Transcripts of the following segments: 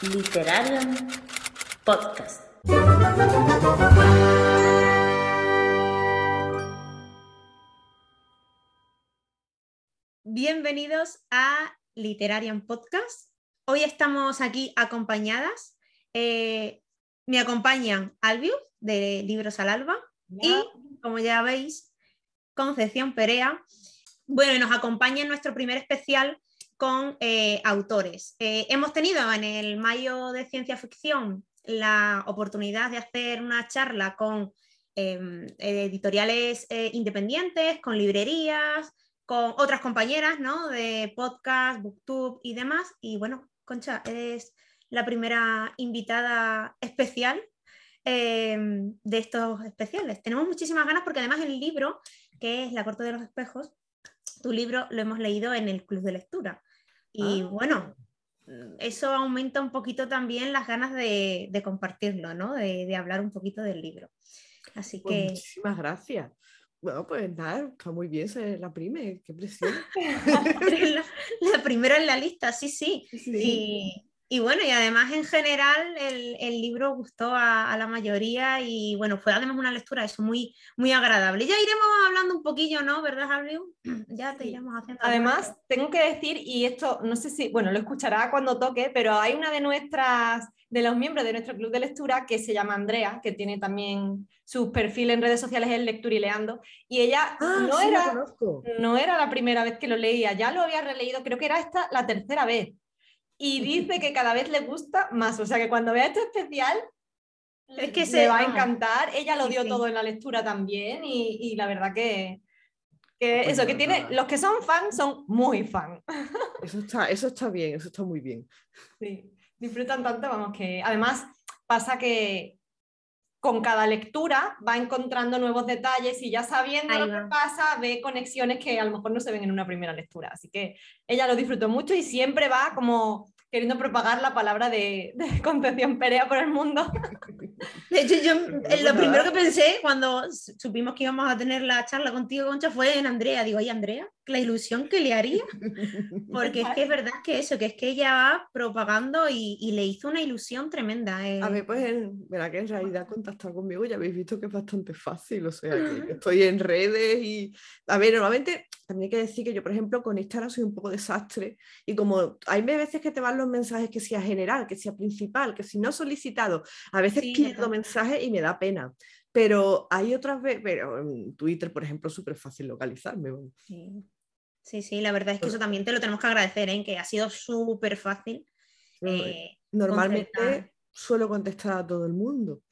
Literarium Podcast. Bienvenidos a Literarian Podcast. Hoy estamos aquí acompañadas. Eh, me acompañan Albius de Libros al Alba y, como ya veis, Concepción Perea. Bueno, y nos acompaña en nuestro primer especial con eh, autores. Eh, hemos tenido en el mayo de ciencia ficción la oportunidad de hacer una charla con em, editoriales eh, independientes, con librerías, con otras compañeras ¿no? de podcast, booktube y demás. Y bueno, Concha, eres la primera invitada especial em, de estos especiales. Tenemos muchísimas ganas porque además el libro, que es La Corte de los Espejos, tu libro lo hemos leído en el club de lectura. Y Ah. bueno, eso aumenta un poquito también las ganas de, de compartirlo, ¿no? De, de hablar un poquito del libro. Así Pues que muchísimas gracias. Bueno, pues nada, está muy bien ser la prime, qué presión. la, la primera en la lista, sí, sí. Y, y bueno, y además en general el, el libro gustó a, a la mayoría y bueno, fue además una lectura eso muy, muy agradable. Ya iremos hablando un poquillo, ¿no? ¿Verdad, Albiu? Ya te iremos haciendo. Además, tengo que decir, y esto no sé si, bueno, lo escuchará cuando toque, pero hay una de nuestras, de los miembros de nuestro club de lectura que se llama Andrea, que tiene también su perfil en redes sociales en Lecturileando, y ella Ah, no, sí, era, no era la primera vez que lo leía, ya lo había releído, creo que era esta la tercera vez. Y dice que cada vez le gusta más, o sea que cuando vea este especial Es que le se- va a ah, encantar. Ella lo dio sí. todo en la lectura también y, y la verdad que, que Pues eso, que tiene, los que son fans son muy fan. Eso está, eso está bien, eso está muy bien. Sí, disfrutan tanto, vamos, que además pasa que con cada lectura va encontrando nuevos detalles y ya sabiendo Ahí lo que pasa, ve conexiones que a lo mejor no se ven en una primera lectura. Así que ella lo disfrutó mucho y siempre va como queriendo propagar la palabra de, de Concepción Perea por el mundo. De hecho, yo eh, lo nada. primero que pensé cuando supimos que íbamos a tener la charla contigo, Concha, fue en Andrea. Digo, ¿y Andrea? La ilusión que le haría. Porque es que es verdad que eso, que es que ella va propagando y, y le hizo una ilusión tremenda. eh. A ver, pues en- verá que en realidad contactar conmigo ya habéis visto que es bastante fácil, o sea, que estoy en redes y, a ver, normalmente también hay que decir que yo, por ejemplo, con Instagram soy un poco desastre y como hay veces que te van los mensajes que sea general, que sea principal, que si no solicitado, a veces Sí, pierdo mensajes y me da pena, pero hay otras veces, pero en Twitter, por ejemplo, es súper fácil localizarme. Sí. Sí, sí, la verdad es que Pues eso también te lo tenemos que agradecer, ¿eh? que ha sido súper fácil. Eh, Normalmente suelo contestar a todo el mundo.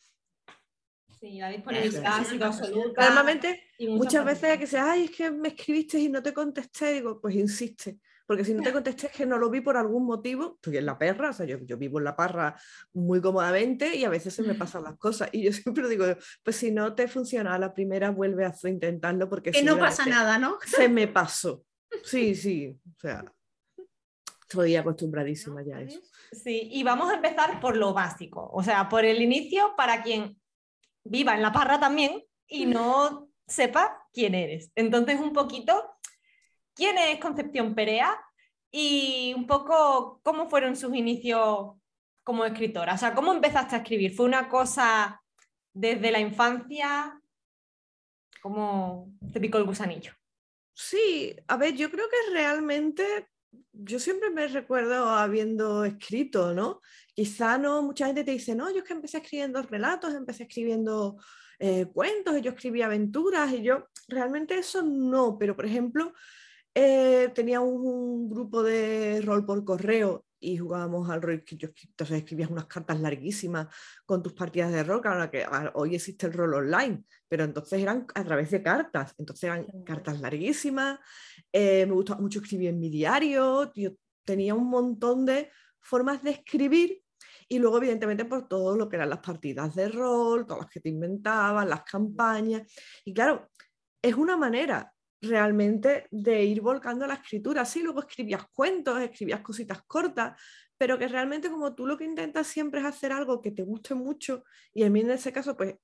Sí, la disponibilidad ha sido absoluta. Normalmente y Muchas veces que sea, ay, es que me escribiste y no te contesté, digo, pues insiste, porque si no te contesté es que no lo vi por algún motivo, estoy en la perra, o sea, yo, yo vivo en la parra muy cómodamente y a veces se me pasan las cosas. Y yo siempre digo, pues si no te funciona a la primera, vuelve a intentarlo porque que no pasa nada, ¿no? Se me pasó. Sí, sí, o sea, estoy acostumbradísima ya a eso. Sí, y vamos a empezar por lo básico, o sea, por el inicio para quien viva en la parra también y no sepa quién eres. Entonces, un poquito, ¿quién es Concepción Perea? Y un poco, ¿cómo fueron sus inicios como escritora? O sea, ¿cómo empezaste a escribir? ¿Fue una cosa desde la infancia? ¿Cómo te picó el gusanillo? Sí, a ver, yo creo que realmente yo siempre me recuerdo habiendo escrito, ¿no? Quizá no, mucha gente te dice, no, yo es que empecé escribiendo relatos, empecé escribiendo eh, cuentos, yo escribía aventuras, y yo realmente eso no, pero por ejemplo, eh, tenía un grupo de rol por correo y jugábamos al rol, yo entonces escribías unas cartas larguísimas con tus partidas de rol, claro que hoy existe el rol online, pero entonces eran a través de cartas, entonces eran cartas larguísimas, eh, me gustaba mucho escribir en mi diario, yo tenía un montón de formas de escribir y luego evidentemente por todo lo que eran las partidas de rol, todas las que te inventabas, las campañas, y claro, es una manera realmente de ir volcando la escritura. Sí, luego escribías cuentos, escribías cositas cortas, pero que realmente como tú lo que intentas siempre es hacer algo que te guste mucho, y a mí en ese caso, pues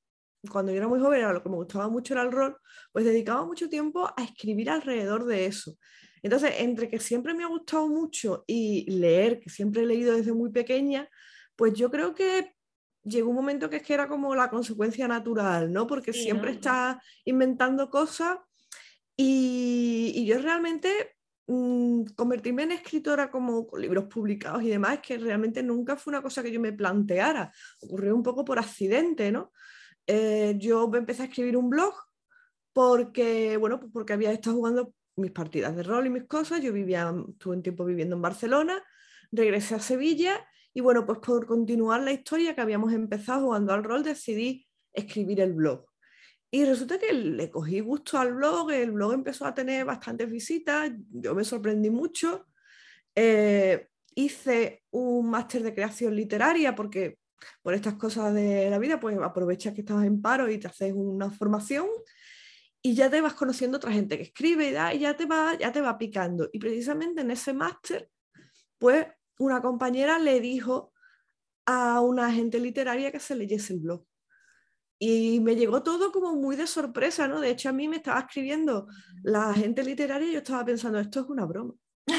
cuando yo era muy joven, era lo que me gustaba mucho era el rol, pues dedicaba mucho tiempo a escribir alrededor de eso. Entonces, entre que siempre me ha gustado mucho y leer, que siempre he leído desde muy pequeña, pues yo creo que llegó un momento que es que era como la consecuencia natural, ¿no? Porque Sí, siempre ¿no? estás inventando cosas y, yo realmente mm, convertirme en escritora como con libros publicados y demás, que realmente nunca fue una cosa que yo me planteara, ocurrió un poco por accidente, ¿no? Eh, yo empecé a escribir un blog porque, bueno, pues porque había estado jugando mis partidas de rol y mis cosas, yo vivía, estuve un tiempo viviendo en Barcelona, regresé a Sevilla y bueno, pues por continuar la historia que habíamos empezado jugando al rol, decidí escribir el blog. Y resulta que le cogí gusto al blog, el blog empezó a tener bastantes visitas, yo me sorprendí mucho. Eh, hice un máster de creación literaria porque por estas cosas de la vida, pues aprovechas que estás en paro y te haces una formación y ya te vas conociendo otra gente que escribe y, ya, te va, ya te va picando. Y precisamente en ese máster, pues una compañera le dijo a una agente literaria que se leyese el blog. Y me llegó todo como muy de sorpresa, ¿no? De hecho, a mí me estaba escribiendo la agente literaria y yo estaba pensando, esto es una broma.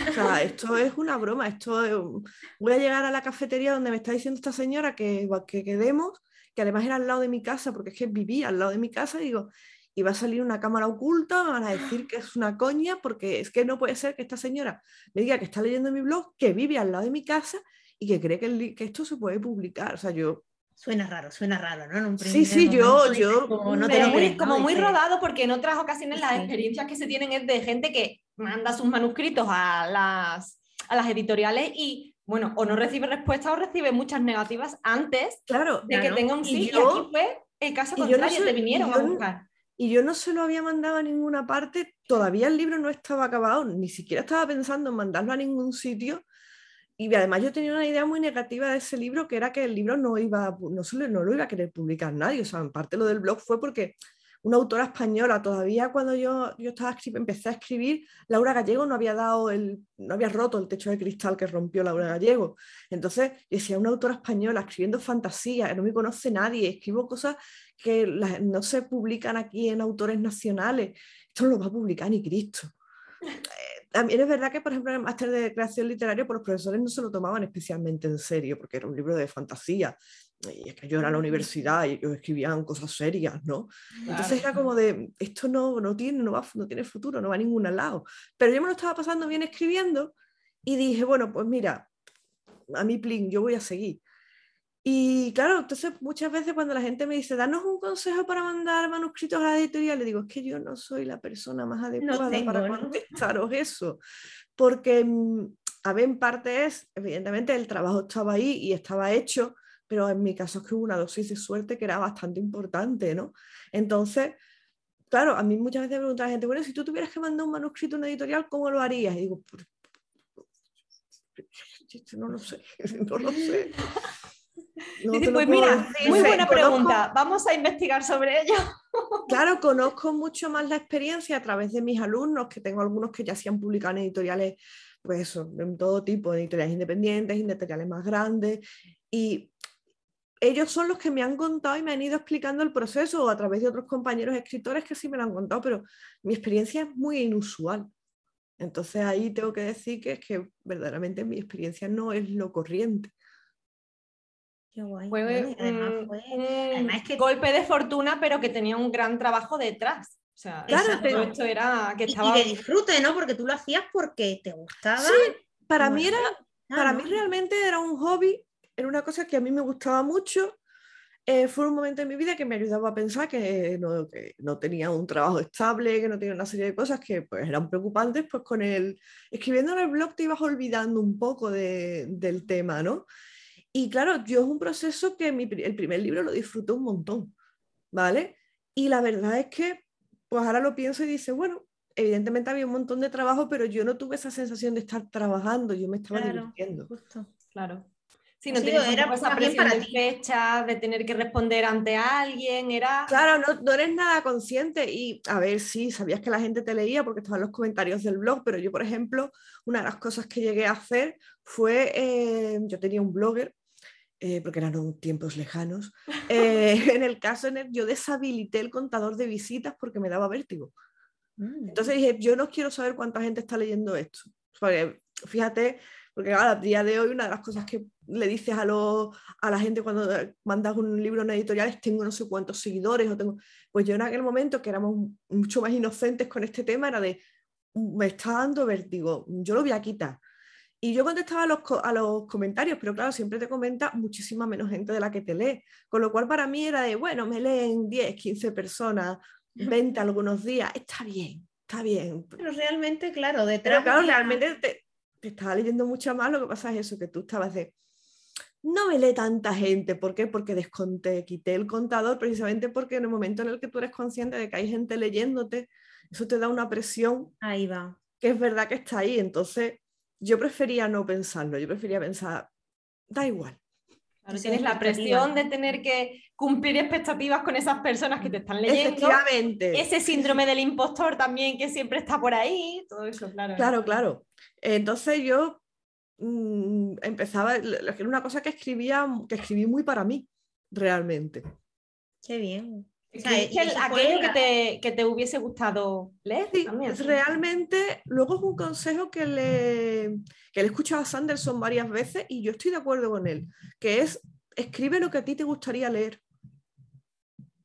O sea, esto es una broma, esto es un- voy a llegar a la cafetería donde me está diciendo esta señora que, que quedemos, que además era al lado de mi casa, porque es que vivía al lado de mi casa, y digo, y va a salir una cámara oculta, me van a decir que es una coña, porque es que no puede ser que esta señora me diga que está leyendo mi blog, que vive al lado de mi casa y que cree que, el que esto se puede publicar. O sea, yo, Suena raro, suena raro, ¿no? En un Sí, primer sí, yo- yo- como, no te lo ¿no? como muy rodado porque en otras ocasiones las Sí. experiencias que se tienen es de gente que manda sus manuscritos a las, a las editoriales y, bueno, o no recibe respuesta o recibe muchas negativas antes claro, de que tenga un sí. Y, yo- aquí fue el caso no contrario, sé- te vinieron yo a no- buscar. y yo no se lo había mandado a ninguna parte, todavía el libro no estaba acabado, ni siquiera estaba pensando en mandarlo a ningún sitio. Y además yo tenía una idea muy negativa de ese libro, que era que el libro no, iba, no, se lo, no lo iba a querer publicar nadie. O sea, en parte lo del blog fue porque una autora española, todavía cuando yo, yo estaba empecé a escribir, Laura Gallego no había dado el, no había roto el techo de cristal que rompió Laura Gallego. Entonces, decía, una autora española escribiendo fantasía, no me conoce nadie, escribo cosas que no se publican aquí en autores nacionales. Esto no lo va a publicar ni Cristo. También es verdad que, por ejemplo, en el máster de creación literaria, pues los profesores no se lo tomaban especialmente en serio, porque era un libro de fantasía. Y es que yo era a la universidad y ellos escribían cosas serias, ¿no? Entonces era como de, esto no, no, tiene, no, va, no tiene futuro, no va a ningún lado. Pero yo me lo estaba pasando bien escribiendo y dije, bueno, pues mira, a mi plin, yo voy a seguir. Y claro, entonces muchas veces cuando la gente me dice, danos un consejo para mandar manuscritos a la editorial, le digo, es que yo no soy la persona más adecuada tengo, para ¿no? contestaros eso. Porque, mm, a ver, en parte es, evidentemente, el trabajo estaba ahí y estaba hecho, pero en mi caso es que hubo una dosis de suerte que era bastante importante, ¿no? Entonces, claro, a mí muchas veces me pregunta la gente, bueno, si tú tuvieras que mandar un manuscrito a una editorial, ¿cómo lo harías? Y digo, "Pues, no lo sé, no lo sé. No Dice, pues puedo mira, decir. muy buena conozco- pregunta. Vamos a investigar sobre ello. Claro, conozco mucho más la experiencia a través de mis alumnos, que tengo algunos que ya se han publicado en editoriales, pues eso, en todo tipo, editoriales independientes, editoriales más grandes, y ellos son los que me han contado y me han ido explicando el proceso, o a través de otros compañeros escritores que sí me lo han contado, pero mi experiencia es muy inusual. Entonces ahí tengo que decir que es que verdaderamente mi experiencia no es lo corriente. Qué guay. Fue y además fue- además es que- golpe de fortuna, pero que tenía un gran trabajo detrás. O sea, Claro, pero- esto era que y- estaba... y de disfrute, ¿no? Porque tú lo hacías porque te gustaba. Sí, para mí era Ah, Para ¿no? mí realmente era un hobby, era una cosa que a mí me gustaba mucho. Eh, fue un momento en mi vida que me ayudaba a pensar que no, que no tenía un trabajo estable, que no tenía una serie de cosas que pues, eran preocupantes, pues con el escribiendo en el blog te ibas olvidando un poco de- del tema, ¿no? Y claro, yo es un proceso que mi el primer libro lo disfruté un montón, ¿vale? Y la verdad es que, pues ahora lo pienso y dice, bueno, evidentemente había un montón de trabajo, pero yo no tuve esa sensación de estar trabajando, yo me estaba Claro, divirtiendo. justo. Claro. Sí, no tenías era esa presión para de ti. fecha, de tener que responder ante alguien, era... Claro, no, no eres nada consciente y a ver, sí, sabías que la gente te leía porque estaban los comentarios del blog, pero yo, por ejemplo, una de las cosas que llegué a hacer fue, eh, yo tenía un blogger, eh, porque eran tiempos lejanos, eh, en el caso en el yo deshabilité el contador de visitas porque me daba vértigo. Mm. Entonces dije, yo no quiero saber cuánta gente está leyendo esto. Porque fíjate, porque a día de hoy, una de las cosas que le dices a, los, a la gente cuando mandas un libro en editoriales, tengo no sé cuántos seguidores, o tengo... pues yo en aquel momento, que éramos mucho más inocentes con este tema, era de, me está dando vértigo, yo lo voy a quitar. Y yo contestaba a los, a los comentarios, pero claro, siempre te comenta muchísima menos gente de la que te lee. Con lo cual para mí era de, bueno, me leen 10, 15 personas, 20 algunos días, está bien, está bien. Pero realmente, claro, detrás. Pero claro, había- realmente te, te estaba leyendo mucho más, lo que pasa es eso, que tú estabas de, no me lee tanta gente, ¿por qué? Porque desconté, quité el contador precisamente porque en el momento en el que tú eres consciente de que hay gente leyéndote, eso te da una presión Ahí va. que es verdad que está ahí, entonces yo prefería no pensarlo, yo prefería pensar, da igual. Claro, tienes la presión de tener que cumplir expectativas con esas personas que te están leyendo. Efectivamente. Ese síndrome del impostor también que siempre está por ahí, todo eso, claro. Claro, claro. Entonces yo mm, empezaba, era una cosa que escribía, que escribí muy para mí, realmente. Qué bien. O sea, ¿Crees y que eso fue aquello que te, que te hubiese gustado leer Sí, también. realmente, luego es un consejo que le, que le he escuchado a Sanderson varias veces y yo estoy de acuerdo con él, que es escribe lo que a ti te gustaría leer.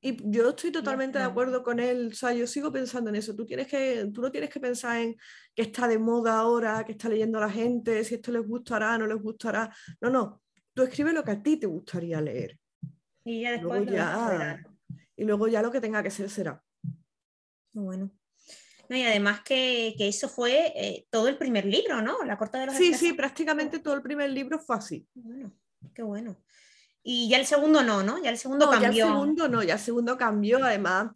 Y yo estoy totalmente de acuerdo con él, o sea, yo sigo pensando en eso. Tú, tienes que, tú no tienes que pensar en que está de moda ahora, que está leyendo la gente, si esto les gustará, no les gustará. No, no, tú escribe lo que a ti te gustaría leer. Y ya después. Ya. Y luego ya lo que tenga que ser será. Bueno. No, y además que, que eso fue eh, todo el primer libro, ¿no? La corte de los Sí, sí, prácticamente todo el primer libro fue así. Bueno, qué bueno. Y ya el segundo no, ¿no? Ya el segundo No, ya el cambió. segundo no, ya el segundo cambió. Además,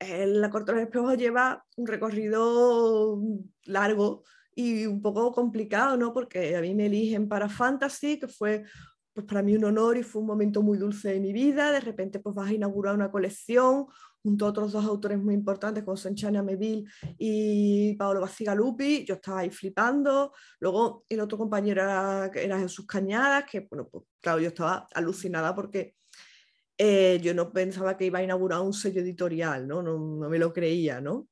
eh, la Corte de los Espejos lleva un recorrido largo y un poco complicado, ¿no? Porque a mí me eligen para Fantasy, que fue pues para mí un honor y fue un momento muy dulce de mi vida. De repente pues vas a inaugurar una colección junto a otros dos autores muy importantes como son Chania Meville y Paolo Bacigalupi. Yo estaba ahí flipando. Luego el otro compañero era, Jesús Cañadas, que bueno, pues claro, yo estaba alucinada porque eh, yo no pensaba que iba a inaugurar un sello editorial, ¿no? No, no me lo creía, ¿no?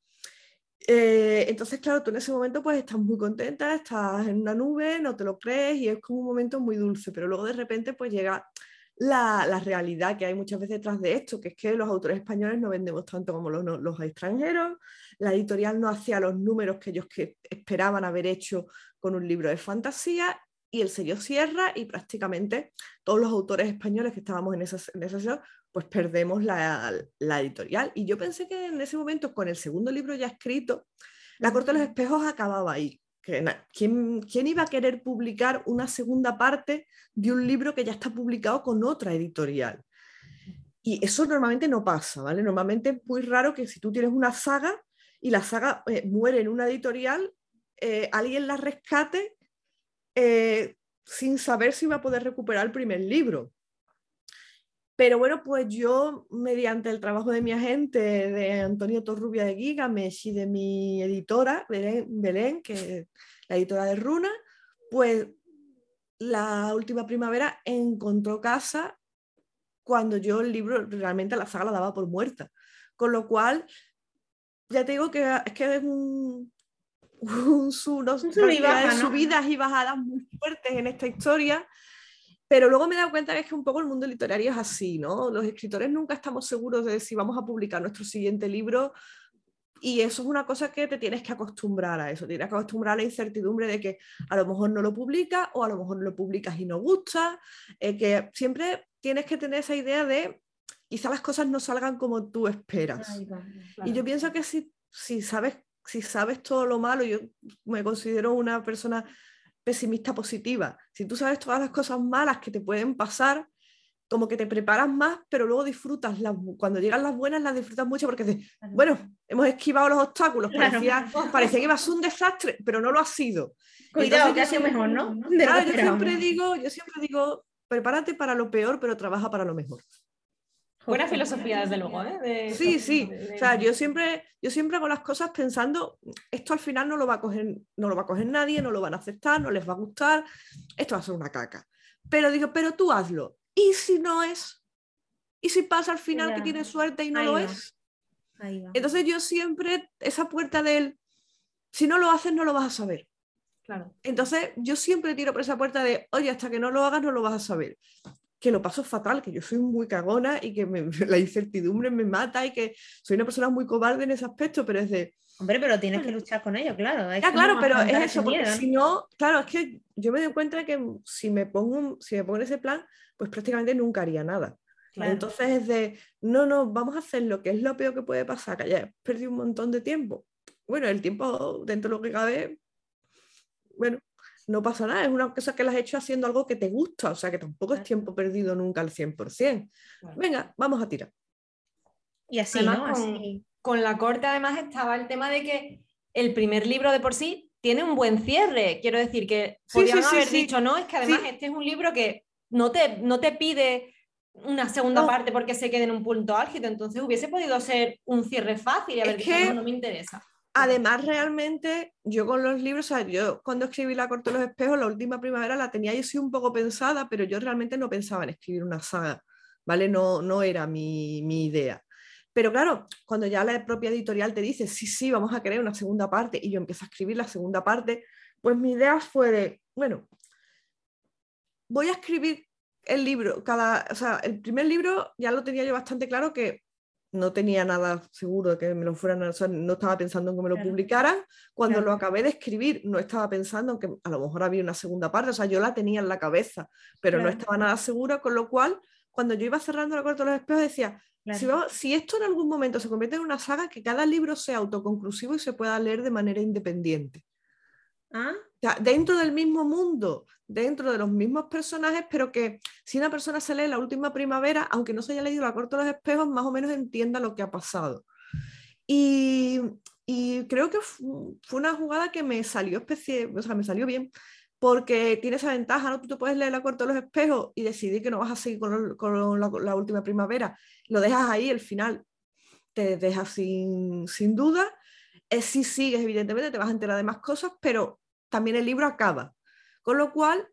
Eh, entonces, claro, tú en ese momento pues estás muy contenta, estás en una nube, no te lo crees y es como un momento muy dulce, pero luego de repente pues llega la, la realidad que hay muchas veces detrás de esto, que es que los autores españoles no vendemos tanto como los, los extranjeros, la editorial no hacía los números que ellos que esperaban haber hecho con un libro de fantasía y el sello cierra y prácticamente todos los autores españoles que estábamos en esa, en esa sesión, pues perdemos la, la editorial. Y yo pensé que en ese momento, con el segundo libro ya escrito, La Corte de los Espejos acababa ahí. ¿quién, quién iba a querer publicar una segunda parte de un libro que ya está publicado con otra editorial? Y eso normalmente no pasa, ¿vale? Normalmente es muy raro que si tú tienes una saga y la saga eh, muere en una editorial, eh, alguien la rescate eh, sin saber si va a poder recuperar el primer libro. Pero bueno, pues yo, mediante el trabajo de mi agente, de Antonio Torrubia de Gigamesh y de mi editora, Belén, Belén, que es la editora de Runa, pues la última primavera encontró casa cuando yo el libro, realmente la saga la daba por muerta. Con lo cual, ya te digo que es que es un, un unos Un sub y baja, cantidades ¿no? subidas y bajadas muy fuertes en esta historia. Pero luego me he dado cuenta que es que un poco el mundo literario es así, ¿no? Los escritores nunca estamos seguros de si vamos a publicar nuestro siguiente libro y eso es una cosa que te tienes que acostumbrar a eso, tienes que acostumbrar a la incertidumbre de que a lo mejor no lo publicas o a lo mejor lo publicas y no gusta, eh, que siempre tienes que tener esa idea de quizá las cosas no salgan como tú esperas. Ahí va. Y yo pienso que si, si, sabes, si sabes todo lo malo, yo me considero una persona pesimista positiva. Si tú sabes todas las cosas malas que te pueden pasar, como que te preparas más, pero luego disfrutas. Las, cuando llegan las buenas, las disfrutas mucho porque dices, bueno, hemos esquivado los obstáculos, Claro. parecía, que iba a ser un desastre, pero no lo ha sido. Cuidado, Entonces, que ha sido mejor, ¿no? Claro, yo siempre digo, yo siempre digo, prepárate para lo peor, pero trabaja para lo mejor. Buena filosofía, desde luego. ¿eh? De- Sí, sí. de- O sea, yo siempre, yo siempre hago las cosas pensando, esto al final no lo va a coger, no lo va a coger nadie, no lo van a aceptar, no les va a gustar, esto va a ser una caca. Pero digo, pero tú hazlo. ¿Y si no es? ¿Y si pasa al final que tienes suerte y no Ahí lo va. es? Ahí va. Entonces yo siempre, esa puerta del, si no lo haces, no lo vas a saber. Claro. Entonces yo siempre tiro por esa puerta de, oye, hasta que no lo hagas, no lo vas a saber. Que lo paso fatal, que yo soy muy cagona y que me- la incertidumbre me mata y que soy una persona muy cobarde en ese aspecto, pero es de, Hombre, pero tienes que luchar con ello, claro. Ya, claro, pero es eso, si no, claro, es que yo me doy cuenta que si me pongo, si me pongo en ese plan, pues prácticamente nunca haría nada. Claro. Entonces es de, no, no, vamos a hacer lo que es lo peor que puede pasar, que hayas perdido un montón de tiempo. Bueno, el tiempo dentro de lo que cabe, bueno, no pasa nada, es una cosa que lo has hecho haciendo algo que te gusta, o sea que tampoco es tiempo perdido nunca al 100%. Claro. Venga, vamos a tirar. Y así, Además, ¿no? con- Así. Con la corte además estaba el tema de que el primer libro de por sí tiene un buen cierre. Quiero decir que Sí, sí, haber sí. dicho, no, es que además Sí. este es un libro que no te, no te pide una segunda No. parte porque se quede en un punto álgido. Entonces hubiese podido ser un cierre fácil y haber Es dicho, que- no, no me interesa. Además, realmente, yo con los libros, o sea, yo cuando escribí La Corte de los Espejos, la última primavera la tenía yo sí un poco pensada, pero yo realmente no pensaba en escribir una saga, ¿vale? No, no era mi, mi idea. Pero claro, cuando ya la propia editorial te dice, sí, sí, vamos a crear una segunda parte, y yo empiezo a escribir la segunda parte, pues mi idea fue de, bueno, voy a escribir el libro, cada, o sea, el primer libro ya lo tenía yo bastante claro que no tenía nada seguro de que me lo fueran, o sea, no estaba pensando en que me lo Claro. publicaran. Cuando Claro. lo acabé de escribir, no estaba pensando en que a lo mejor había una segunda parte, o sea, yo la tenía en la cabeza, pero no estaba nada segura, con lo cual, cuando yo iba cerrando la corte de los espejos, decía, si, Claro. vamos- si esto en algún momento se convierte en una saga, que cada libro sea autoconclusivo y se pueda leer de manera independiente. Ah, dentro del mismo mundo, dentro de los mismos personajes, pero que si una persona se lee la última primavera, aunque no se haya leído la corte de los espejos, más o menos entienda lo que ha pasado. Y, y creo que fu- fue una jugada que me salió especie, o sea, me salió bien, porque tiene esa ventaja, ¿no? Tú te puedes leer la corte de los espejos y decidir que no vas a seguir con, con la, la última primavera, lo dejas ahí, el final te deja sin, sin duda. Eh, si sigues, evidentemente, te vas a enterar de más cosas, pero también el libro acaba. Con lo cual,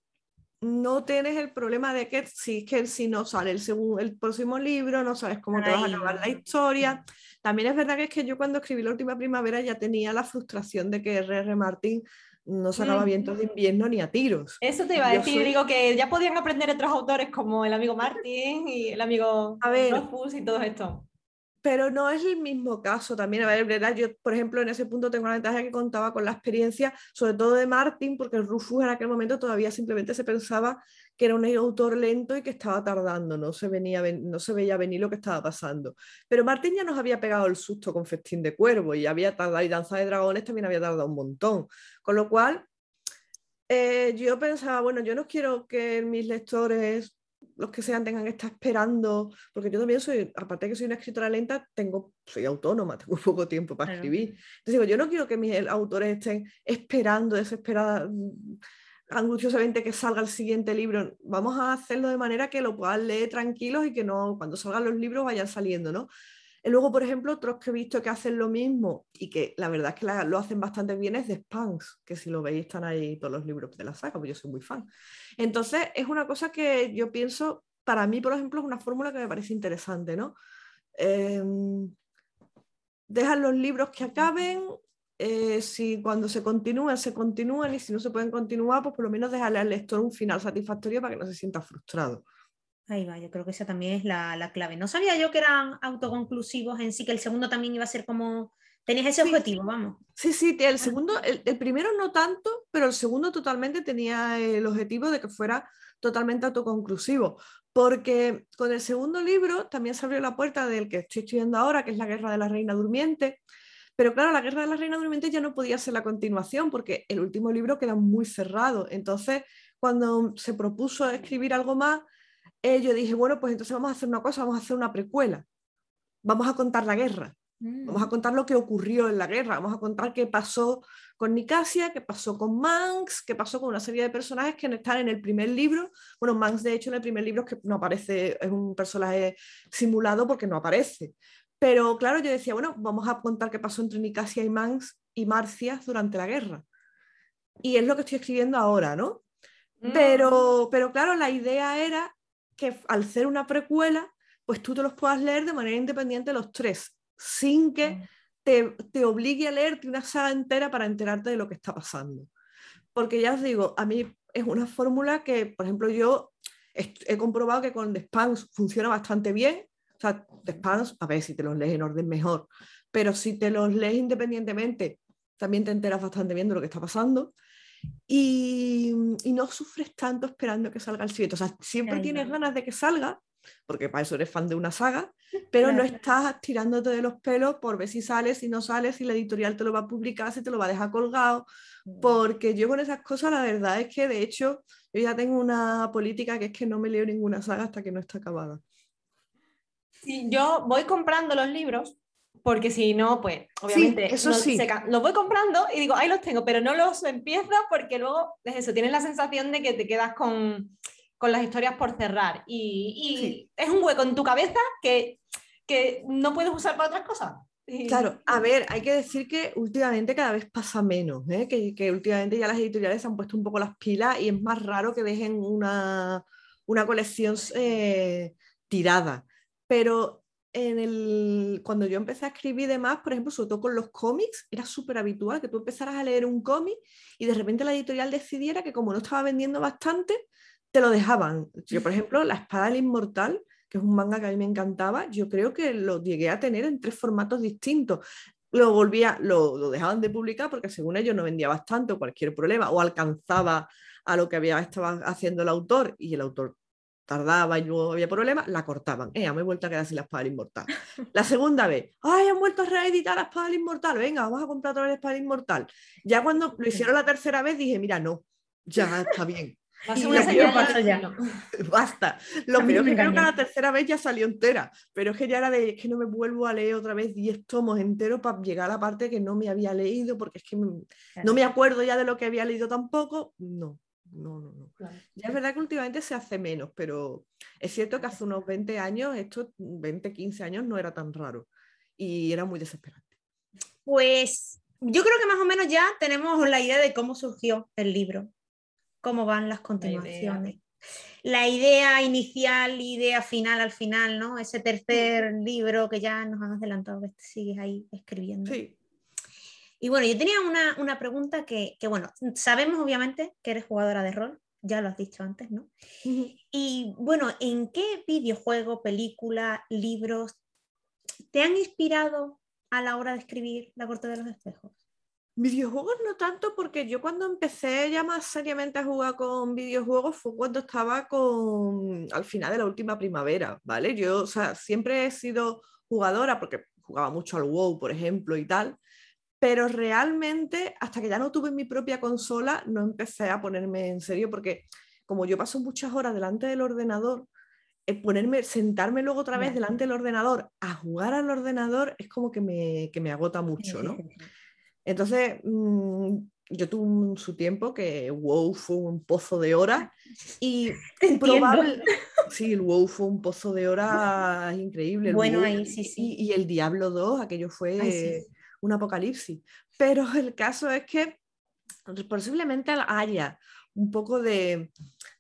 no tienes el problema de que si, que si no sale el, segun- el próximo libro, no sabes cómo te vas a acabar la historia. También es verdad que es que yo cuando escribí la última primavera ya tenía la frustración de que R.R. Martin no sacaba vientos de invierno ni a tiros. Eso te iba a decir, soy- digo que ya podían aprender otros autores como el amigo Martin y el amigo A ver. Rufus y todo esto. Pero no es el mismo caso también. A ver, ¿verdad? Yo, por ejemplo, en ese punto tengo la ventaja que contaba con la experiencia, sobre todo de Martin, porque Rufus en aquel momento todavía simplemente se pensaba que era un autor lento y que estaba tardando, no se, venía, ven- no se veía venir lo que estaba pasando. Pero Martin ya nos había pegado el susto con Festín de Cuervo y había tardado, y Danza de Dragones también había tardado un montón. Con lo cual, eh, yo pensaba, bueno, yo no quiero que mis lectores los que sean tengan que estar esperando, porque yo también soy, aparte de que soy una escritora lenta, tengo, soy autónoma, tengo poco tiempo para Claro. escribir. Entonces digo, yo no quiero que mis el- autores estén esperando desesperada, mm, angustiosamente que salga el siguiente libro. Vamos a hacerlo de manera que lo puedan leer tranquilos y que no, cuando salgan los libros vayan saliendo, ¿no? Y luego, por ejemplo, otros que he visto que hacen lo mismo y que la verdad es que lo hacen bastante bien es de Spans, que si lo veis están ahí todos los libros de la saga, pues yo soy muy fan. Entonces, es una cosa que yo pienso, para mí, por ejemplo, es una fórmula que me parece interesante, ¿no? Em, dejan los libros que acaben, eh, si cuando se continúan, se continúan y si no se pueden continuar, pues por lo menos dejarle al lector un final satisfactorio para que no se sienta frustrado. Ahí va, yo creo que esa también es la, la clave. No sabía yo que eran autoconclusivos en sí, que el segundo también iba a ser como. Tenías ese Sí. objetivo, vamos. Sí, sí, el segundo, el, el primero no tanto, pero el segundo totalmente tenía el objetivo de que fuera totalmente autoconclusivo, porque con el segundo libro también se abrió la puerta del que estoy estudiando ahora, que es la Guerra de la Reina Durmiente, pero claro, la Guerra de la Reina Durmiente ya no podía ser la continuación, porque el último libro queda muy cerrado, entonces cuando se propuso escribir algo más, eh, yo dije, bueno, pues entonces vamos a hacer una cosa, vamos a hacer una precuela, vamos a contar la guerra. Vamos a contar lo que ocurrió en la guerra, vamos a contar qué pasó con Nicasia, qué pasó con Manx, qué pasó con una serie de personajes que están en el primer libro. Bueno, Manx de hecho en el primer libro es que no aparece, es un personaje simulado porque no aparece. Pero claro, yo decía, bueno, vamos a contar qué pasó entre Nicasia y Manx y Marcia durante la guerra. Y es lo que estoy escribiendo ahora, ¿no? Mm. Pero, pero claro, la idea era que al ser una precuela, pues tú te los puedas leer de manera independiente los tres. sin que te, te obligue a leerte una saga entera para enterarte de lo que está pasando. Porque ya os digo, a mí es una fórmula que, por ejemplo, yo he, he comprobado que con The Spans funciona bastante bien. O sea, The Spans, a ver si te los lees en orden mejor, pero si te los lees independientemente, también te enteras bastante bien de lo que está pasando. Y, y no sufres tanto esperando que salga el siguiente. O sea, siempre tienes ganas de que salga, porque para eso eres fan de una saga, pero no estás tirándote de los pelos por ver si sale, si no sale, si la editorial te lo va a publicar, si te lo va a dejar colgado, porque yo con esas cosas la verdad es que de hecho yo ya tengo una política que es que no me leo ninguna saga hasta que no esté acabada. Sí, yo voy comprando los libros porque si no, pues obviamente eso no- sí. se ca- los voy comprando y digo, ahí los tengo, pero no los empiezo porque luego es eso, tienes la sensación de que te quedas con, con las historias por cerrar y, y Sí. es un hueco en tu cabeza que, que no puedes usar para otras cosas. Claro, a ver, hay que decir que últimamente cada vez pasa menos, ¿eh? que, que últimamente ya las editoriales se han puesto un poco las pilas y es más raro que dejen una, una colección eh, tirada. Pero cuando yo empecé a escribir demás, por ejemplo, sobre todo con los cómics, era súper habitual que tú empezaras a leer un cómic y de repente la editorial decidiera que como no estaba vendiendo bastante, te lo dejaban. Yo, por ejemplo, La Espada del Inmortal, que es un manga que a mí me encantaba, yo creo que lo llegué a tener en tres formatos distintos. Lo volvía, lo, dejaban de publicar porque según ellos no vendía bastante cualquier problema, o alcanzaba a lo que había, estaba haciendo el autor y el autor tardaba y luego había problemas, la cortaban. Eh, me he vuelto a quedar sin la espada del inmortal. La segunda vez, ay, han vuelto a reeditar la espada del inmortal, venga, vamos a comprar otra vez la espada del inmortal. Ya cuando lo hicieron la tercera vez dije, mira, no, ya está bien, una señal paso ya. destino. basta. Lo peor que creo que la tercera vez ya salió entera, pero es que ya era de, es que no me vuelvo a leer otra vez 10 tomos enteros para llegar a la parte que no me había leído, porque es que me- no me acuerdo ya de lo que había leído tampoco. No, no, no, no. Claro. Ya es verdad que últimamente se hace menos, pero es cierto que hace unos 20 años, esto 20, 15 años no era tan raro y era muy desesperante. Pues yo creo que más o menos ya tenemos la idea de cómo surgió el libro, cómo van las continuaciones. La idea inicial, idea final al final, ¿no? Ese tercer libro que ya nos han adelantado que sigues ahí escribiendo. Sí, Y bueno, yo tenía una, una pregunta que, que, bueno, sabemos obviamente que eres jugadora de rol, ya lo has dicho antes, ¿no? Y bueno, ¿en qué videojuego, película, libros te han inspirado a la hora de escribir La Corte de los Espejos? Videojuegos no tanto porque yo cuando empecé ya más seriamente a jugar con videojuegos fue cuando estaba con al final de la última primavera, ¿vale? Yo, o sea, siempre he sido jugadora porque jugaba mucho al WoW, por ejemplo, y tal, pero realmente hasta que ya no tuve mi propia consola no empecé a ponerme en serio porque como yo paso muchas horas delante del ordenador, eh, ponerme, sentarme luego otra vez delante del ordenador a jugar al ordenador es como que me, que me agota mucho, ¿no? Entonces, mm, yo tuve un- su tiempo que WoW fue un pozo de horas y probable, sí, el WoW fue un pozo de horas increíble. Bueno, WoW ahí sí, sí. Y, y el Diablo 2, aquello fue Ay, sí. Un apocalipsis. Pero el caso es que posiblemente haya un poco de,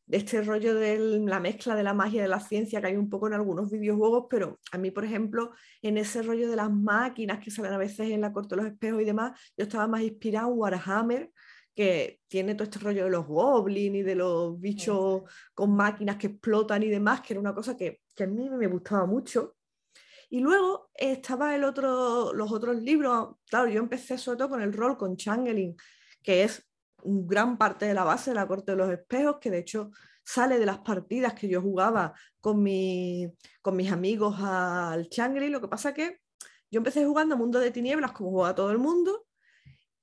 de este rollo de la mezcla de la magia y de la ciencia que hay un poco en algunos videojuegos, pero a mí, por ejemplo, en ese rollo de las máquinas que salen a veces en la corte de los espejos y demás, yo estaba más inspirado en Warhammer, que tiene todo este rollo de los goblins y de los bichos con máquinas que explotan y demás, que era una cosa que, que a mí me gustaba mucho. Y luego estaba el otro, los otros libros, claro, yo empecé sobre todo con el rol, con Changeling, que es gran parte de la base de la Corte de los Espejos, que de hecho sale de las partidas que yo jugaba con, mi, con mis amigos al Changeling. Lo que pasa que yo empecé jugando a Mundo de Tinieblas como juega todo el mundo,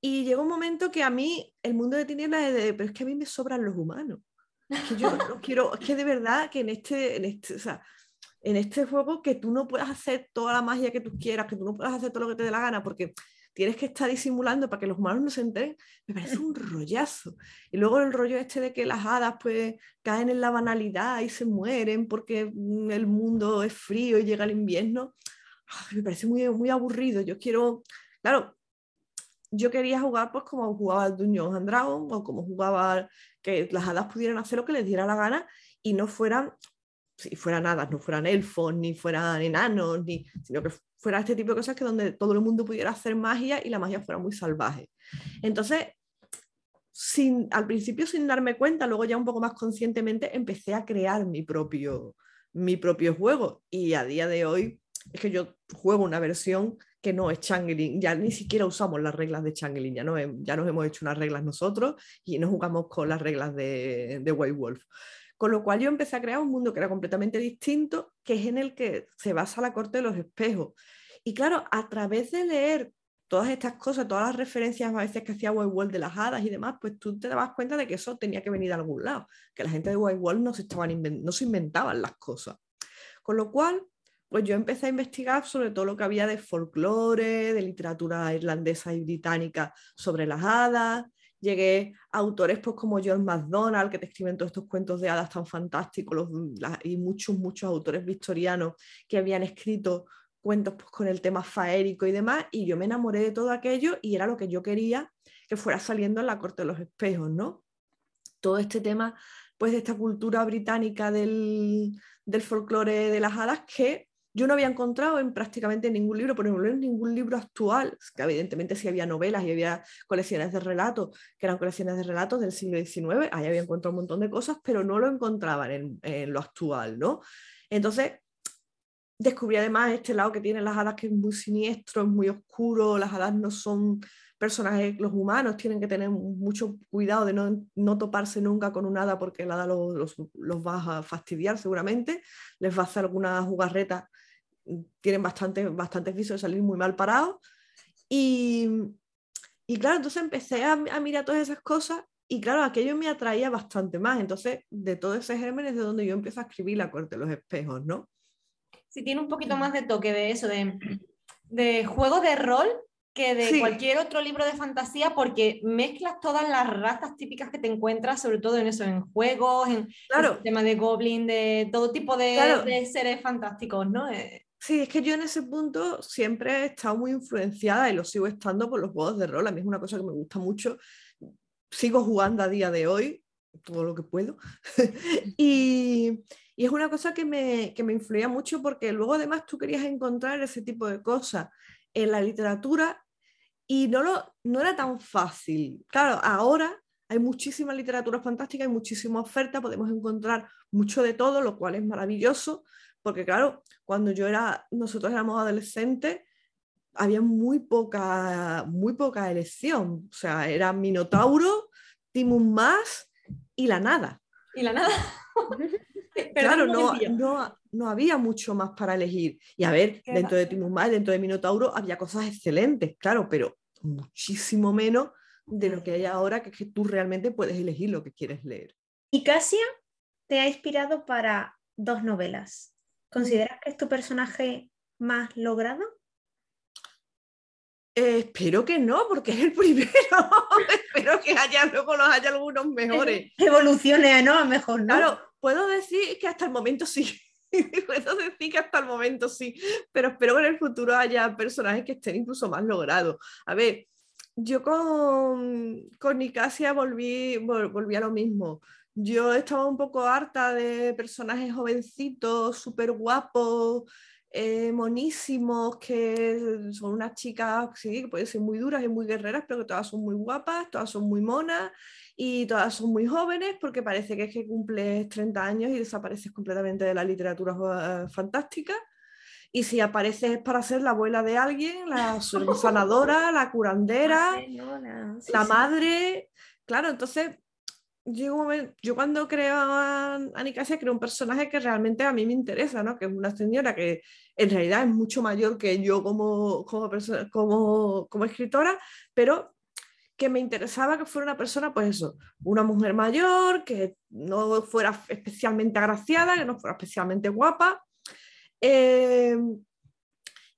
y llegó un momento que a mí el mundo de tinieblas es de, pero es que a mí me sobran los humanos. Es que yo no quiero, es que de verdad que en este, en este, o sea, en este juego que tú no puedas hacer toda la magia que tú quieras, que tú no puedas hacer todo lo que te dé la gana, porque tienes que estar disimulando para que los humanos no se enteren, me parece un rollazo. Y luego el rollo este de que las hadas pues caen en la banalidad y se mueren porque mm, el mundo es frío y llega el invierno, ah, me parece muy, muy aburrido. Yo quiero, claro, yo quería jugar pues como jugaba el Dungeons and Dragons o como jugaba que las hadas pudieran hacer lo que les diera la gana y no fueran si fueran hadas, no fueran elfos, ni fueran enanos, ni, sino que fuera este tipo de cosas que donde todo el mundo pudiera hacer magia y la magia fuera muy salvaje. Entonces, sin, al principio sin darme cuenta, luego ya un poco más conscientemente empecé a crear mi propio, mi propio juego y a día de hoy es que yo juego una versión que no es Changeling, ya ni siquiera usamos las reglas de Changeling, ya, no, ya nos hemos hecho unas reglas nosotros y no jugamos con las reglas de, de White Wolf. Con lo cual yo empecé a crear un mundo que era completamente distinto, que es en el que se basa la corte de los espejos. Y claro, a través de leer todas estas cosas, todas las referencias a veces que hacía White Wolf de las hadas y demás, pues tú te dabas cuenta de que eso tenía que venir de algún lado, que la gente de White Wolf no se, estaban no se inventaban las cosas. Con lo cual, pues yo empecé a investigar sobre todo lo que había de folclore, de literatura irlandesa y británica sobre las hadas, llegué a autores pues, como John MacDonald, que te escriben todos estos cuentos de hadas tan fantásticos, y muchos, muchos autores victorianos que habían escrito cuentos pues, con el tema faérico y demás, y yo me enamoré de todo aquello y era lo que yo quería que fuera saliendo en la corte de los espejos, ¿no? Todo este tema, pues, de esta cultura británica del, del folclore de las hadas que yo no había encontrado en prácticamente ningún libro, por ejemplo, en ningún libro actual, que evidentemente sí había novelas y había colecciones de relatos, que eran colecciones de relatos del siglo XIX, ahí había encontrado un montón de cosas, pero no lo encontraban en, lo actual, ¿no? Entonces, descubrí además este lado que tienen las hadas que es muy siniestro, es muy oscuro, las hadas no son personajes, los humanos tienen que tener mucho cuidado de no, toparse nunca con un hada porque el hada los, los, va a fastidiar seguramente, les va a hacer alguna jugarreta tienen bastante, bastantes visos de salir muy mal parados. Y, y claro, entonces empecé a, a, mirar todas esas cosas y claro, aquello me atraía bastante más. Entonces, de todo ese germen es de donde yo empiezo a escribir La corte de los espejos, ¿no? Sí, tiene un poquito más de toque de eso, de, de juego de rol que de cualquier otro libro de fantasía porque mezclas todas las razas típicas que te encuentras, sobre todo en eso, en juegos, en el tema de goblin, de todo tipo de, de seres fantásticos, ¿no? Eh, Sí, es que yo en ese punto siempre he estado muy influenciada y lo sigo estando por los juegos de rol. A mí es una cosa que me gusta mucho. Sigo jugando a día de hoy, todo lo que puedo. y, y, es una cosa que me, que me influía mucho porque luego además tú querías encontrar ese tipo de cosas en la literatura y no, lo, no era tan fácil. Claro, ahora hay muchísima literatura fantástica, hay muchísima oferta, podemos encontrar mucho de todo, lo cual es maravilloso, porque claro, cuando yo era, nosotros éramos adolescentes, había muy poca, muy poca elección. O sea, era Minotauro, Timus Más y la nada. Y la nada. claro, no, no, no, había mucho más para elegir. Y a ver, dentro de Timus Más, dentro de Minotauro, había cosas excelentes, claro, pero muchísimo menos de lo que hay ahora, que es que tú realmente puedes elegir lo que quieres leer. ¿Y Casia te ha inspirado para dos novelas? ¿Consideras que es tu personaje más logrado? Eh, espero que no, porque es el primero. espero que haya, luego los haya algunos mejores. Evolucione, ¿no? A mejor, ¿no? Claro, puedo decir que hasta el momento sí. puedo decir que hasta el momento sí. Pero espero que en el futuro haya personajes que estén incluso más logrados. A ver, yo con, con Nicasia volví, volví a lo mismo. Yo estaba un poco harta de personajes jovencitos, súper guapos, eh, monísimos, que son unas chicas, sí, que pueden ser muy duras y muy guerreras, pero que todas son muy guapas, todas son muy monas y todas son muy jóvenes, porque parece que es que cumples 30 años y desapareces completamente de la literatura eh, fantástica. Y si apareces es para ser la abuela de alguien, la sanadora, la curandera, la madre. Claro, entonces yo, yo cuando creo a Anicasia creo un personaje que realmente a mí me interesa, ¿no? que es una señora que en realidad es mucho mayor que yo como, como, como, como escritora, pero que me interesaba que fuera una persona, pues eso, una mujer mayor, que no fuera especialmente agraciada, que no fuera especialmente guapa, eh,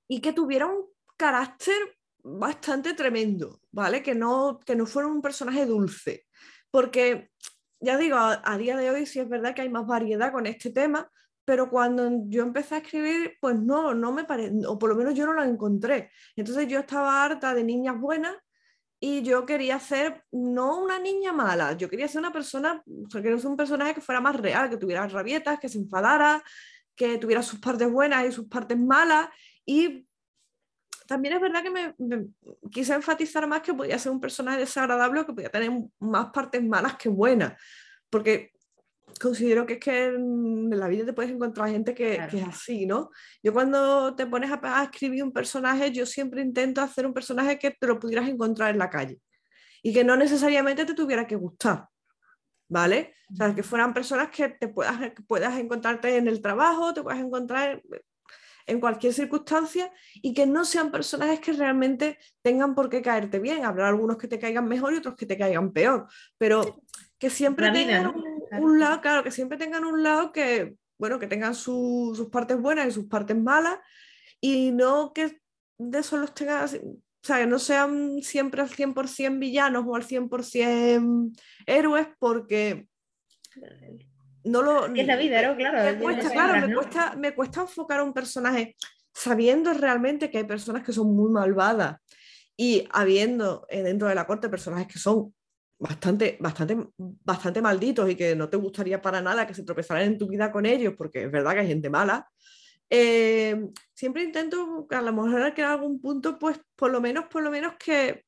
y que tuviera un carácter bastante tremendo, ¿vale? Que no, que no fuera un personaje dulce porque ya digo, a, día de hoy sí es verdad que hay más variedad con este tema, pero cuando yo empecé a escribir, pues no, no me parece, o por lo menos yo no la encontré. Entonces yo estaba harta de niñas buenas y yo quería ser no una niña mala, yo quería ser una persona, o sea, quería ser un personaje que fuera más real, que tuviera rabietas, que se enfadara, que tuviera sus partes buenas y sus partes malas. Y también es verdad que me, me quise enfatizar más que podía ser un personaje desagradable o que podía tener más partes malas que buenas, porque considero que es que en la vida te puedes encontrar gente que, Claro. que es así, ¿no? Yo cuando te pones a, a escribir un personaje, yo siempre intento hacer un personaje que te lo pudieras encontrar en la calle y que no necesariamente te tuviera que gustar, ¿vale? O sea, que fueran personas que te puedas, que puedas encontrarte en el trabajo, te puedas encontrar en, cualquier circunstancia y que no sean personajes que realmente tengan por qué caerte bien. Habrá algunos que te caigan mejor y otros que te caigan peor, pero que siempre vida, tengan un, Claro. un lado, claro, que siempre tengan un lado que, bueno, que tengan su- sus partes buenas y sus partes malas y no que de eso los tengas, o sea, que no sean siempre al 100% villanos o al 100% héroes porque no lo... Es la vida, ¿no? Claro. Me cuesta, claro, sombras, me ¿no? cuesta, me cuesta enfocar a un personaje sabiendo realmente que hay personas que son muy malvadas y habiendo eh, dentro de la corte personajes que son bastante, bastante, bastante malditos y que no te gustaría para nada que se tropezaran en tu vida con ellos, porque es verdad que hay gente mala. Eh, siempre intento a lo mejor que algún punto, pues por lo menos, por lo menos que